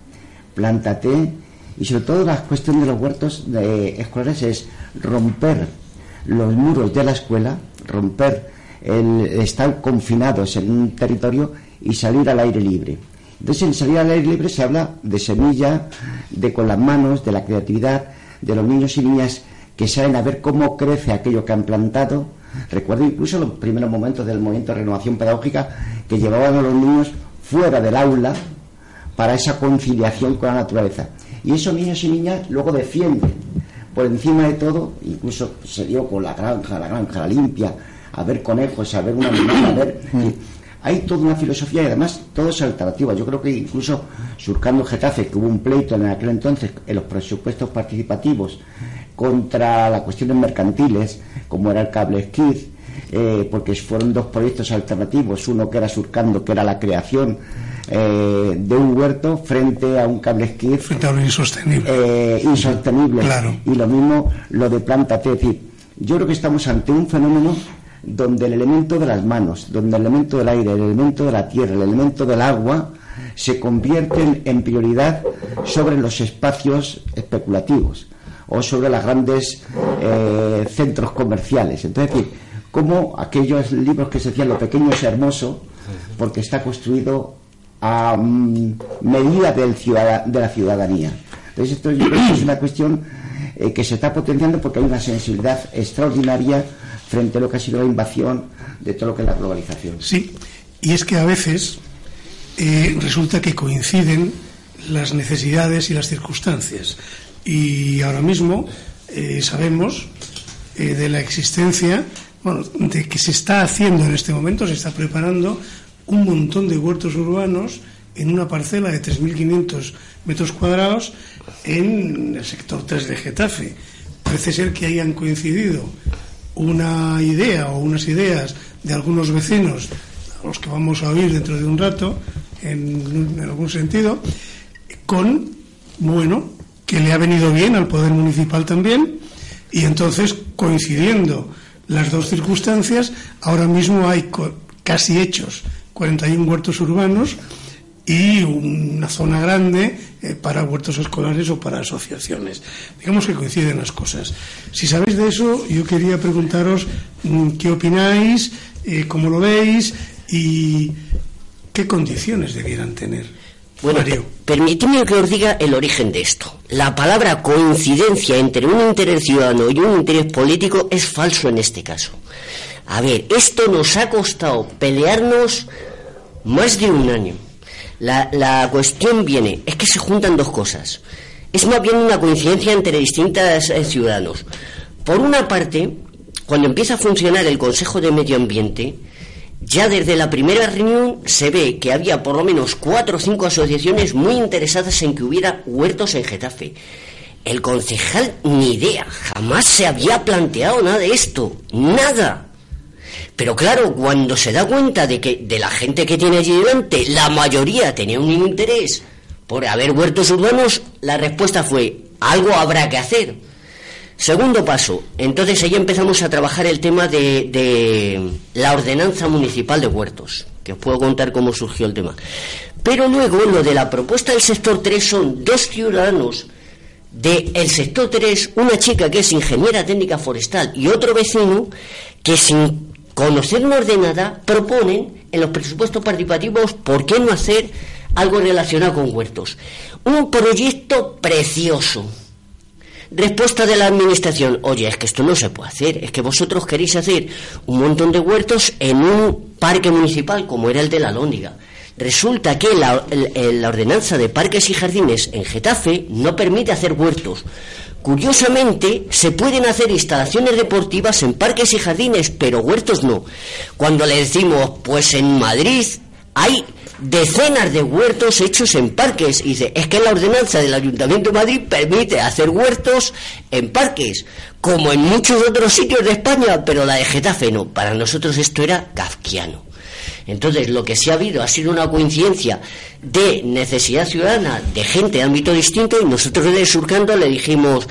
plántate, y sobre todo la cuestión de los huertos de escolares es romper los muros de la escuela, romper el estar confinados en un territorio y salir al aire libre. Entonces, en salir al aire libre se habla de semilla, de con las manos, de la creatividad, de los niños y niñas que saben a ver cómo crece aquello que han plantado. Recuerdo incluso los primeros momentos del movimiento de renovación pedagógica que llevaban a los niños fuera del aula para esa conciliación con la naturaleza. Y esos niños y niñas luego defienden por encima de todo, incluso se dio con la granja, la granja, la limpia, a ver conejos, a ver una animal, a ver... Hay toda una filosofía y además todo es alternativa. Yo creo que incluso surcando Getafe, que hubo un pleito en aquel entonces en los presupuestos participativos contra las cuestiones mercantiles, como era el cable esquí, eh, porque fueron dos proyectos alternativos, uno que era surcando, que era la creación eh, de un huerto frente a un cable esquí. Frente a insostenible. Eh, insostenible. Claro. Y lo mismo lo de planta Es decir, yo creo que estamos ante un fenómeno donde el elemento de las manos, donde el elemento del aire, el elemento de la tierra, el elemento del agua, se convierten en prioridad sobre los espacios especulativos o sobre los grandes eh, centros comerciales. Entonces, es decir, como aquellos libros que se decían lo pequeño es hermoso, porque está construido a mm, medida del de la ciudadanía. Entonces, esto es una cuestión eh, que se está potenciando porque hay una sensibilidad extraordinaria frente a lo que ha sido la invasión de todo lo que es la globalización. Sí, y es que a veces eh, resulta que coinciden las necesidades y las circunstancias. Y ahora mismo eh, sabemos de la existencia, bueno, de que se está haciendo en este momento, se está preparando un montón de huertos urbanos en una parcela de 3.500 metros cuadrados en el sector 3 de Getafe. Parece ser que hayan coincidido una idea o unas ideas de algunos vecinos, a los que vamos a oír dentro de un rato, en algún sentido, con, bueno, que le ha venido bien al Poder Municipal también, y entonces, coincidiendo las dos circunstancias, ahora mismo hay casi hechos 41 huertos urbanos y una zona grande eh, para huertos escolares o para asociaciones. Digamos que coinciden las cosas. Si sabéis de eso, yo quería preguntaros mm, qué opináis, eh, cómo lo veis y qué condiciones debieran tener. Bueno, permíteme que os diga el origen de esto. La palabra coincidencia entre un interés ciudadano y un interés político es falso en este caso. A ver, esto nos ha costado pelearnos más de un año. La, cuestión viene, es que se juntan dos cosas. Es más bien una coincidencia entre distintos eh, ciudadanos. Por una parte, cuando empieza a funcionar el Consejo de Medio Ambiente, ya desde la primera reunión se ve que había por lo menos cuatro o cinco asociaciones muy interesadas en que hubiera huertos en Getafe. El concejal ni idea, jamás se había planteado nada de esto, nada. Pero claro, cuando se da cuenta de que de la gente que tiene allí delante, la mayoría tenía un interés por haber huertos urbanos, la respuesta fue, algo habrá que hacer. Segundo paso, entonces ahí empezamos a trabajar el tema de, de, la ordenanza municipal de huertos, que os puedo contar cómo surgió el tema. Pero luego lo de la propuesta del sector 3 son dos ciudadanos del sector 3, una chica que es ingeniera técnica forestal y otro vecino que sin conocer una ordenada, proponen en los presupuestos participativos por qué no hacer algo relacionado con huertos. Un proyecto precioso. Respuesta de la administración, oye, es que esto no se puede hacer, es que vosotros queréis hacer un montón de huertos en un parque municipal como era el de la Lóndiga. Resulta que la, la ordenanza de parques y jardines en Getafe no permite hacer huertos. Curiosamente, se pueden hacer instalaciones deportivas en parques y jardines, pero huertos no. Cuando le decimos, pues en Madrid hay decenas de huertos hechos en parques. Y dice, es que la ordenanza del Ayuntamiento de Madrid permite hacer huertos en parques, como en muchos otros sitios de España, pero la de Getafe no. Para nosotros esto era kafkiano. Entonces, lo que sí ha habido ha sido una coincidencia de necesidad ciudadana de gente de ámbito distinto y nosotros de Surcando le dijimos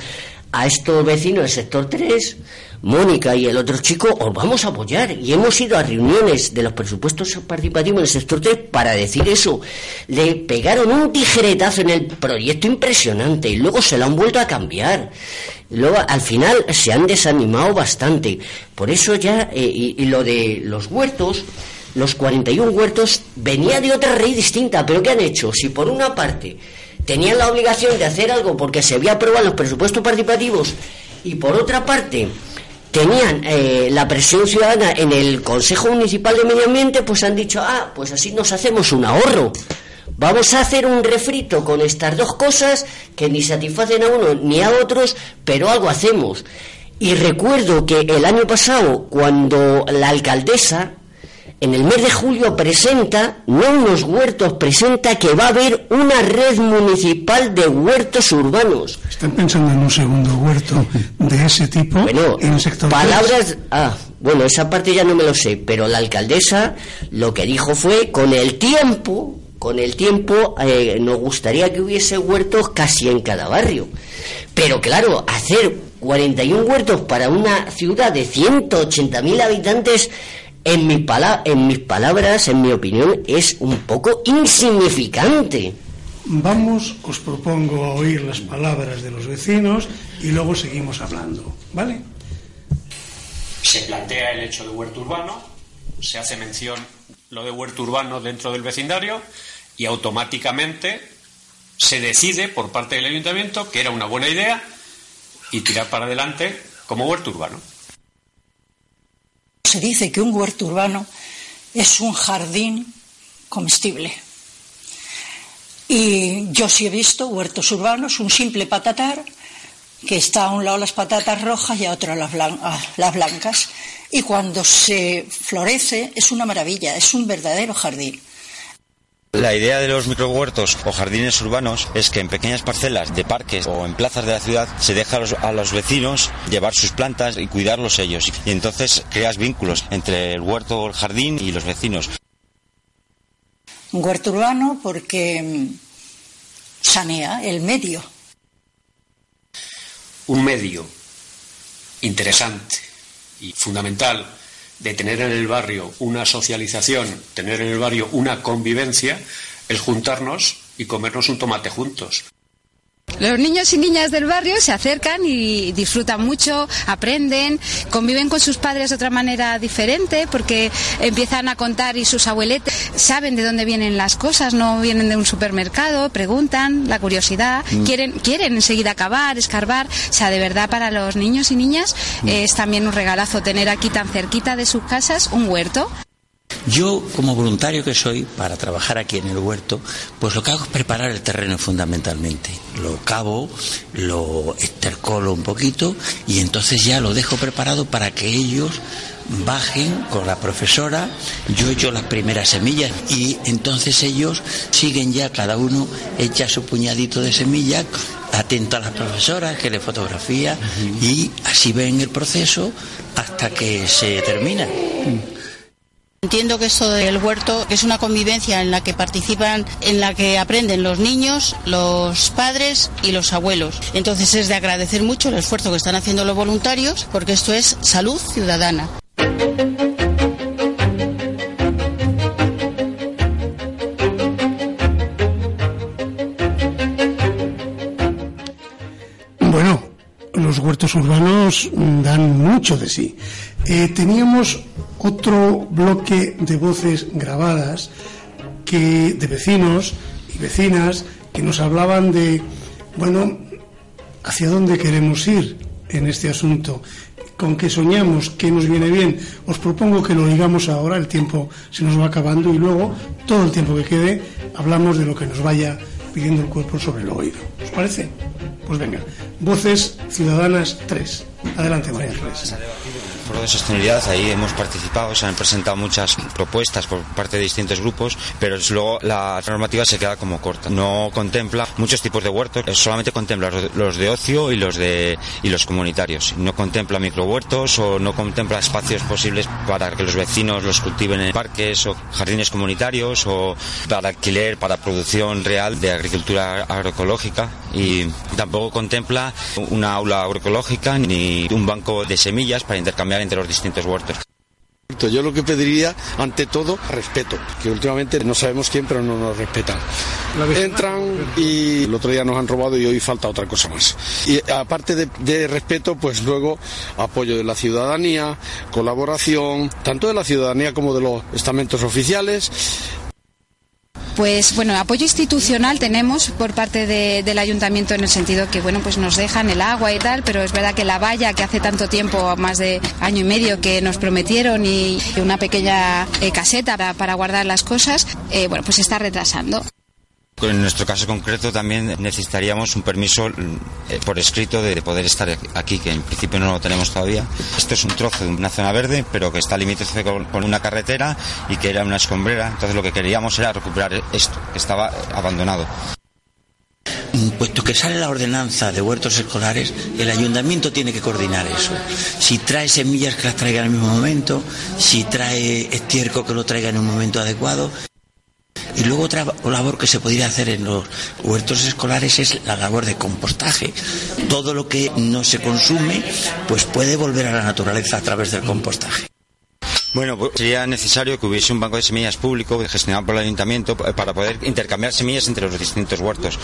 a estos vecinos del sector 3, Mónica y el otro chico, os vamos a apoyar. Y hemos ido a reuniones de los presupuestos participativos en el sector 3 para decir eso. Le pegaron un tijeretazo en el proyecto impresionante y luego se lo han vuelto a cambiar. Luego, al final, se han desanimado bastante. Por eso ya, eh, y lo de los huertos, los 41 huertos venía de otra raíz distinta, pero ¿qué han hecho? Si por una parte tenían la obligación de hacer algo porque se había aprobado los presupuestos participativos y por otra parte tenían eh, la presión ciudadana en el Consejo Municipal de Medio Ambiente, pues han dicho, ah, pues así nos hacemos un ahorro. Vamos a hacer un refrito con estas dos cosas que ni satisfacen a uno ni a otros, pero algo hacemos. Y recuerdo que el año pasado, cuando la alcaldesa en el mes de julio presenta, no unos huertos, presenta que va a haber una red municipal de huertos urbanos. ¿Están pensando en un segundo huerto de ese tipo bueno, en el sector? Palabras. Ah, bueno, esa parte ya no me lo sé, pero la alcaldesa lo que dijo fue: con el tiempo, con el tiempo, eh, nos gustaría que hubiese huertos casi en cada barrio. Pero claro, hacer 41 huertos para una ciudad de 180.000 habitantes en, mi en mis palabras, en mi opinión, es un poco insignificante. Vamos, os propongo oír las palabras de los vecinos y luego seguimos hablando, ¿vale? Se plantea el hecho de huerto urbano, se hace mención lo de huerto urbano dentro del vecindario y automáticamente se decide por parte del ayuntamiento que era una buena idea y tirar para adelante como huerto urbano. Se dice que un huerto urbano es un jardín comestible. Y yo sí he visto huertos urbanos, un simple patatar, que está a un lado las patatas rojas y a otro las, blancas. Y cuando se florece es una maravilla, es un verdadero jardín. La idea de los microhuertos o jardines urbanos es que en pequeñas parcelas de parques o en plazas de la ciudad se deja a los, vecinos llevar sus plantas y cuidarlos ellos. Y entonces creas vínculos entre el huerto o el jardín y los vecinos. Un huerto urbano porque mm, sanea el medio. Un medio interesante y fundamental de tener en el barrio una socialización, tener en el barrio una convivencia, el juntarnos y comernos un tomate juntos. Los niños y niñas del barrio se acercan y disfrutan mucho, aprenden, conviven con sus padres de otra manera diferente porque empiezan a contar y sus abueletes saben de dónde vienen las cosas, no vienen de un supermercado, preguntan, la curiosidad, mm. quieren, quieren enseguida acabar, escarbar. O sea, de verdad para los niños y niñas mm. es también un regalazo tener aquí tan cerquita de sus casas un huerto. Yo, como voluntario que soy, para trabajar aquí en el huerto, pues lo que hago es preparar el terreno fundamentalmente. Lo cavo, lo estercolo un poquito y entonces ya lo dejo preparado para que ellos bajen con la profesora, yo echo las primeras semillas y entonces ellos siguen ya, cada uno echa su puñadito de semillas, atento a la profesora que le fotografía y así ven el proceso hasta que se termina. Entiendo que esto del huerto es una convivencia en la que participan, en la que aprenden los niños, los padres y los abuelos. Entonces es de agradecer mucho el esfuerzo que están haciendo los voluntarios porque esto es salud ciudadana. Bueno, los huertos urbanos dan mucho de sí. Eh, teníamos otro bloque de voces grabadas que de vecinos y vecinas que nos hablaban de bueno hacia dónde queremos ir en este asunto con qué soñamos, qué nos viene bien. Os propongo que lo digamos ahora, el tiempo se nos va acabando y luego, todo el tiempo que quede, hablamos de lo que nos vaya pidiendo el cuerpo sobre el oído. ¿Os parece? Pues venga, Voces Ciudadanas 3. Adelante, María Ángeles foro de sostenibilidad, ahí hemos participado, se han presentado muchas propuestas por parte de distintos grupos, pero luego la normativa se queda como corta. No contempla muchos tipos de huertos, solamente contempla los de ocio y los de y los comunitarios. No contempla microhuertos o no contempla espacios posibles para que los vecinos los cultiven en parques o jardines comunitarios o para alquiler, para producción real de agricultura agroecológica y tampoco contempla una aula agroecológica ni un banco de semillas para intercambiar entre los distintos huertos. Yo lo que pediría, ante todo, respeto, que últimamente no sabemos quién, pero no nos respetan. Entran y el otro día nos han robado y hoy falta otra cosa más. Y aparte de, de, respeto, pues luego apoyo de la ciudadanía, colaboración, tanto de la ciudadanía como de los estamentos oficiales, pues bueno, apoyo institucional tenemos por parte del ayuntamiento en el sentido que bueno, pues nos dejan el agua y tal, pero es verdad que la valla que hace tanto tiempo, más de año y medio que nos prometieron y, una pequeña eh, caseta para, guardar las cosas, eh, bueno, pues está retrasando. En nuestro caso concreto también necesitaríamos un permiso eh, por escrito de poder estar aquí, que en principio no lo tenemos todavía. Esto es un trozo de una zona verde, pero que está limítrofe con una carretera y que era una escombrera. Entonces lo que queríamos era recuperar esto, que estaba abandonado. Mm, puesto que sale la ordenanza de huertos escolares, el ayuntamiento tiene que coordinar eso. Si trae semillas que las traiga en el mismo momento, si trae estiércol que lo traiga en un momento adecuado. Y luego otra labor que se podría hacer en los huertos escolares es la labor de compostaje. Todo lo que no se consume, pues puede volver a la naturaleza a través del compostaje. Bueno, pues sería necesario que hubiese un banco de semillas público gestionado por el ayuntamiento para poder intercambiar semillas entre los distintos huertos.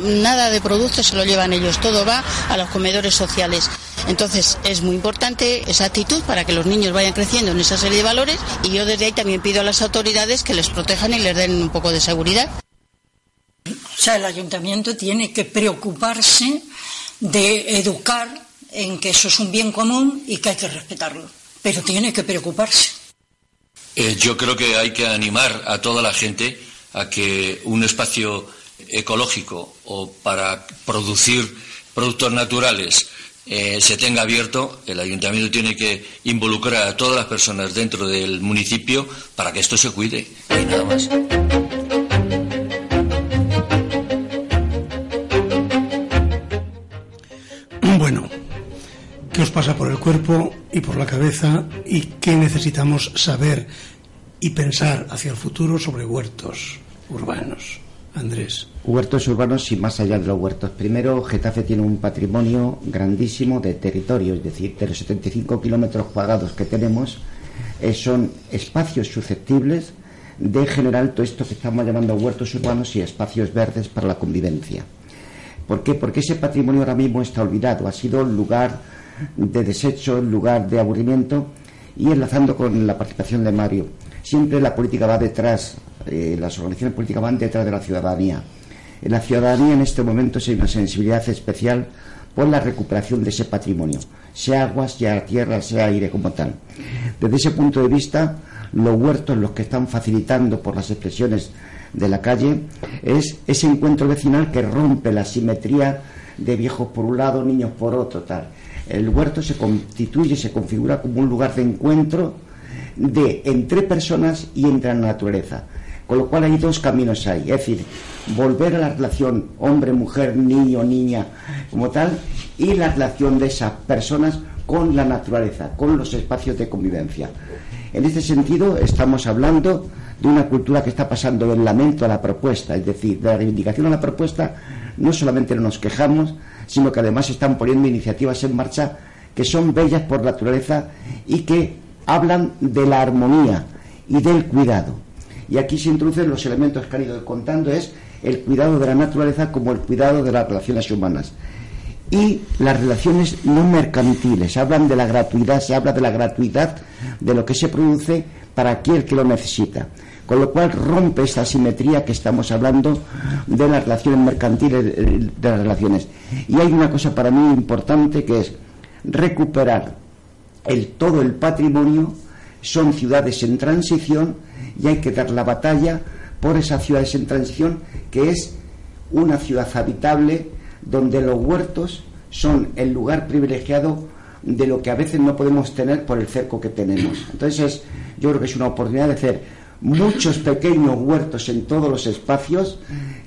Nada de productos se lo llevan ellos, todo va a los comedores sociales. Entonces es muy importante esa actitud para que los niños vayan creciendo en esa serie de valores y yo desde ahí también pido a las autoridades que les protejan y les den un poco de seguridad. O sea, el ayuntamiento tiene que preocuparse de educar en que eso es un bien común y que hay que respetarlo. Pero tiene que preocuparse. Eh, yo creo que hay que animar a toda la gente a que un espacio ecológico o para producir productos naturales eh, se tenga abierto, el ayuntamiento tiene que involucrar a todas las personas dentro del municipio para que esto se cuide y nada más. Bueno, ¿qué os pasa por el cuerpo y por la cabeza y qué necesitamos saber y pensar hacia el futuro sobre huertos urbanos? Andrés. Huertos urbanos y más allá de los huertos. Primero, Getafe tiene un patrimonio grandísimo de territorio, es decir, de los 75 kilómetros cuadrados que tenemos, eh, son espacios susceptibles de generar todo esto que estamos llamando huertos urbanos y espacios verdes para la convivencia. ¿Por qué? Porque ese patrimonio ahora mismo está olvidado, ha sido lugar de desecho, lugar de aburrimiento y enlazando con la participación de Mario. Siempre la política va detrás eh, las organizaciones políticas van detrás de la ciudadanía. En la ciudadanía en este momento hay una sensibilidad especial por la recuperación de ese patrimonio, sea agua, sea tierra, sea aire como tal. Desde ese punto de vista, los huertos, los que están facilitando por las expresiones de la calle, es ese encuentro vecinal que rompe la simetría de viejos por un lado, niños por otro, tal. El huerto se constituye, se configura como un lugar de encuentro de entre personas y entre la naturaleza. Con lo cual hay dos caminos ahí, es decir, volver a la relación hombre-mujer, niño-niña, como tal, y la relación de esas personas con la naturaleza, con los espacios de convivencia. En este sentido, estamos hablando de una cultura que está pasando del lamento a la propuesta, es decir, de la reivindicación a la propuesta, no solamente nos quejamos, sino que además están poniendo iniciativas en marcha que son bellas por naturaleza y que hablan de la armonía y del cuidado. Y aquí se introducen los elementos que han ido contando, es el cuidado de la naturaleza como el cuidado de las relaciones humanas. Y las relaciones no mercantiles, hablan de la gratuidad, se habla de la gratuidad de lo que se produce para aquel que lo necesita. Con lo cual rompe esta simetría que estamos hablando de las relaciones mercantiles, de las relaciones. Y hay una cosa para mí importante que es recuperar el, todo el patrimonio, son ciudades en transición, y hay que dar la batalla por esas ciudades en transición que es una ciudad habitable donde los huertos son el lugar privilegiado de lo que a veces no podemos tener por el cerco que tenemos. Entonces, yo creo que es una oportunidad de hacer muchos pequeños huertos en todos los espacios,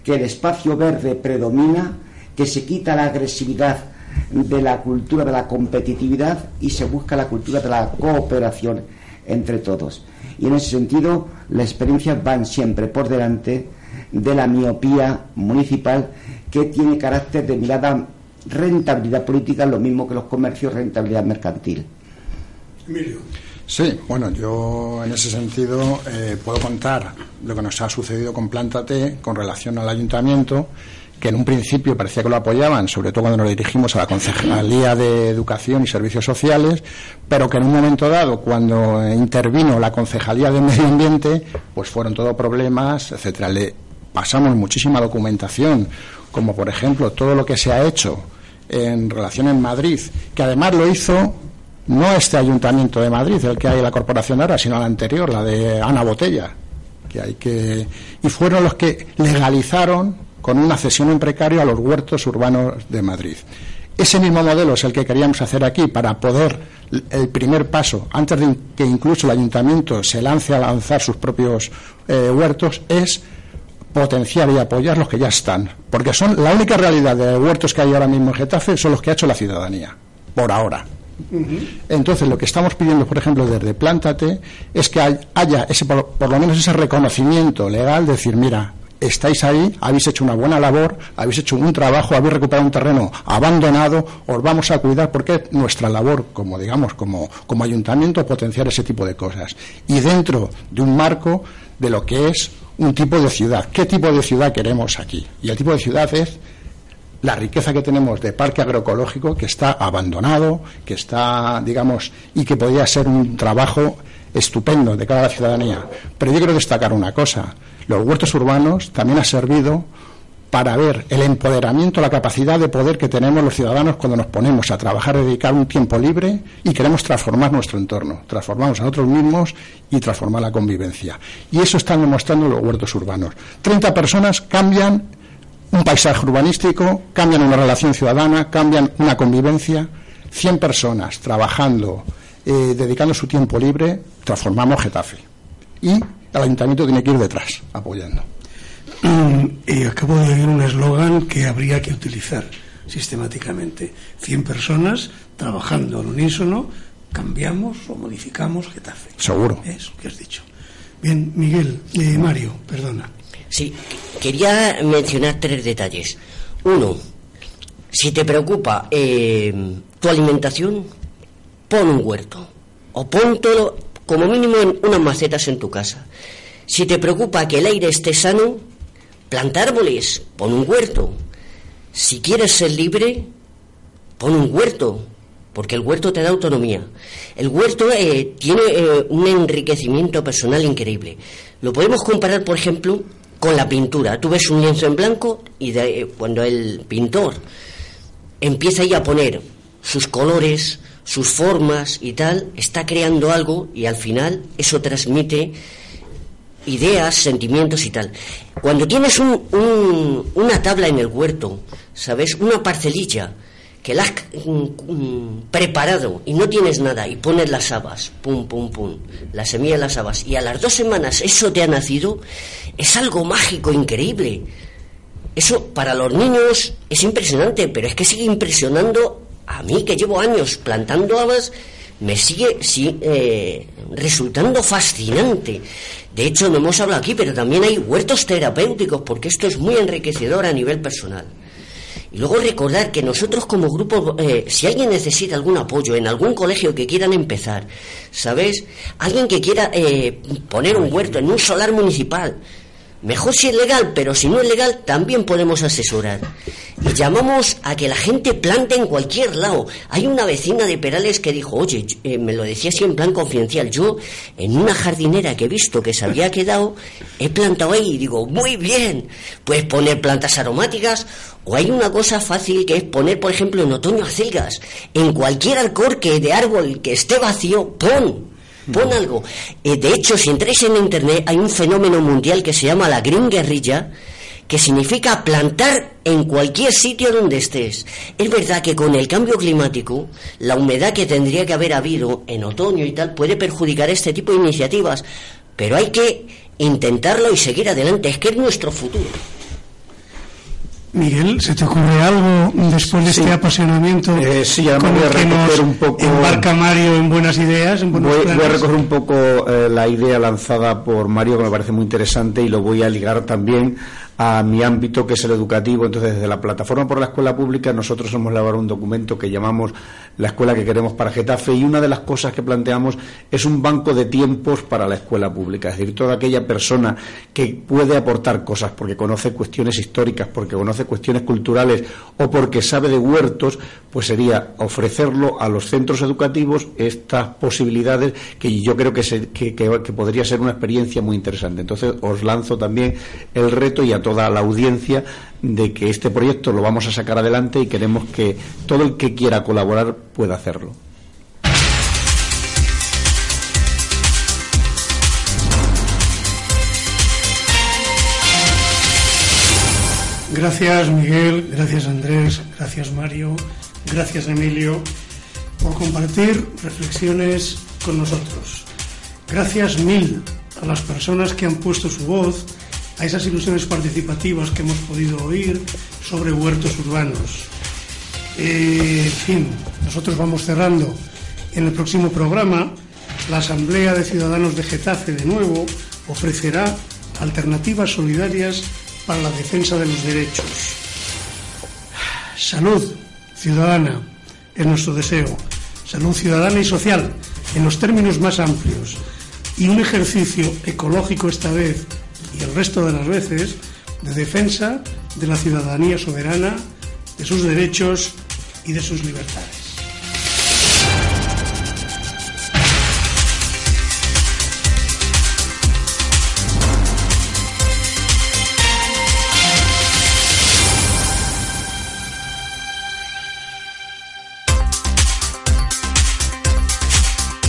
que el espacio verde predomina, que se quita la agresividad de la cultura de la competitividad y se busca la cultura de la cooperación entre todos. Y en ese sentido, las experiencias van siempre por delante de la miopía municipal que tiene carácter de mirada rentabilidad política, lo mismo que los comercios, rentabilidad mercantil. Emilio. Sí, bueno, yo en ese sentido eh, puedo contar lo que nos ha sucedido con Planta T con relación al ayuntamiento que en un principio parecía que lo apoyaban, sobre todo cuando nos dirigimos a la Concejalía de Educación y Servicios Sociales, pero que en un momento dado, cuando intervino la Concejalía de Medio Ambiente, pues fueron todos problemas, etcétera. Le pasamos muchísima documentación, como por ejemplo todo lo que se ha hecho en relación en Madrid, que además lo hizo no este ayuntamiento de Madrid, el que hay en la corporación ahora, sino la anterior, la de Ana Botella, que hay que y fueron los que legalizaron con una cesión en precario a los huertos urbanos de Madrid. Ese mismo modelo es el que queríamos hacer aquí para poder el primer paso, antes de que incluso el ayuntamiento se lance a lanzar sus propios eh, huertos, es potenciar y apoyar los que ya están, porque son la única realidad de huertos que hay ahora mismo en Getafe son los que ha hecho la ciudadanía, por ahora. Entonces, lo que estamos pidiendo, por ejemplo, desde Plántate, es que haya ese, por, lo menos ese reconocimiento legal, de decir, mira, estáis ahí, habéis hecho una buena labor, habéis hecho un trabajo, habéis recuperado un terreno abandonado, os vamos a cuidar porque es nuestra labor, como digamos, como, como ayuntamiento, potenciar ese tipo de cosas. Y dentro de un marco de lo que es un tipo de ciudad. ¿Qué tipo de ciudad queremos aquí? Y el tipo de ciudad es la riqueza que tenemos de parque agroecológico que está abandonado, que está, digamos, y que podría ser un trabajo estupendo de cada ciudadanía. Pero yo quiero destacar una cosa. Los huertos urbanos también han servido para ver el empoderamiento, la capacidad de poder que tenemos los ciudadanos cuando nos ponemos a trabajar, a dedicar un tiempo libre y queremos transformar nuestro entorno, transformarnos a nosotros mismos y transformar la convivencia. Y eso están demostrando los huertos urbanos. Treinta personas cambian un paisaje urbanístico, cambian una relación ciudadana, cambian una convivencia. Cien personas trabajando, eh, dedicando su tiempo libre, transformamos Getafe. Y el ayuntamiento tiene que ir detrás, apoyando. Y acabo de oír un eslogan que habría que utilizar sistemáticamente. 100 personas trabajando al unísono, cambiamos o modificamos Getafe. Seguro. Eso que has dicho. Bien, Miguel, eh, Mario, perdona. Sí, quería mencionar tres detalles. Uno, si te preocupa eh, tu alimentación, pon un huerto. O pon todo, como mínimo, en unas macetas en tu casa. Si te preocupa que el aire esté sano, planta árboles, pon un huerto. Si quieres ser libre, pon un huerto, porque el huerto te da autonomía. El huerto eh, tiene eh, un enriquecimiento personal increíble. Lo podemos comparar, por ejemplo, con la pintura. Tú ves un lienzo en blanco y eh, cuando el pintor empieza ahí a poner sus colores, sus formas y tal, está creando algo y al final eso transmite ideas, sentimientos y tal. Cuando tienes un, una tabla en el huerto, ¿sabes? Una parcelilla que la has mm, mm, preparado y no tienes nada y pones las habas, pum, pum, pum, la semilla de las habas y a las dos semanas eso te ha nacido, es algo mágico, increíble. Eso para los niños es impresionante, pero es que sigue impresionando a mí que llevo años plantando habas, me sigue, eh, resultando fascinante. De hecho, no hemos hablado aquí, pero también hay huertos terapéuticos, porque esto es muy enriquecedor a nivel personal. Y luego recordar que nosotros como grupo, eh, si alguien necesita algún apoyo en algún colegio que quieran empezar, ¿sabes? Alguien que quiera eh, poner un huerto en un solar municipal, Mejor si es legal, pero si no es legal, también podemos asesorar. Y llamamos a que la gente plante en cualquier lado. Hay una vecina de Perales que dijo, oye, eh, me lo decía así en plan confidencial, yo en una jardinera que he visto que se había quedado, he plantado ahí y digo, muy bien, puedes poner plantas aromáticas o hay una cosa fácil que es poner, por ejemplo, en otoño acelgas. En cualquier alcorque de árbol que esté vacío, pon Pon algo. Eh, de hecho, si entráis en internet, hay un fenómeno mundial que se llama la Green Guerrilla, que significa plantar en cualquier sitio donde estés. Es verdad que con el cambio climático, la humedad que tendría que haber habido en otoño y tal puede perjudicar este tipo de iniciativas, pero hay que intentarlo y seguir adelante, es que es nuestro futuro. Miguel, ¿se te ocurre algo después de este apasionamiento? Eh, sí, ya voy a recoger un poco. Embarca Mario en buenas ideas. En voy, voy, a recoger un poco eh, la idea lanzada por Mario, que me parece muy interesante, y lo voy a ligar también a mi ámbito, que es el educativo. Entonces, desde la Plataforma por la Escuela Pública, nosotros hemos elaborado un documento que llamamos La Escuela que Queremos para Getafe, y una de las cosas que planteamos es un banco de tiempos para la escuela pública. Es decir, toda aquella persona que puede aportar cosas porque conoce cuestiones históricas, porque conoce cuestiones culturales o porque sabe de huertos, pues sería ofrecerlo a los centros educativos estas posibilidades que yo creo que, que podría ser una experiencia muy interesante. Entonces, os lanzo también el reto y a toda la audiencia de que este proyecto lo vamos a sacar adelante y queremos que todo el que quiera colaborar pueda hacerlo. Gracias Miguel, gracias Andrés, gracias Mario, gracias Emilio por compartir reflexiones con nosotros. Gracias mil a las personas que han puesto su voz a esas ilusiones participativas que hemos podido oír sobre huertos urbanos. Eh, en fin, nosotros vamos cerrando. En el próximo programa, la Asamblea de Ciudadanos de Getafe de nuevo ofrecerá alternativas solidarias para la defensa de los derechos. Salud ciudadana es nuestro deseo. Salud ciudadana y social en los términos más amplios. Y un ejercicio ecológico esta vez y el resto de las veces de defensa de la ciudadanía soberana de sus derechos y de sus libertades.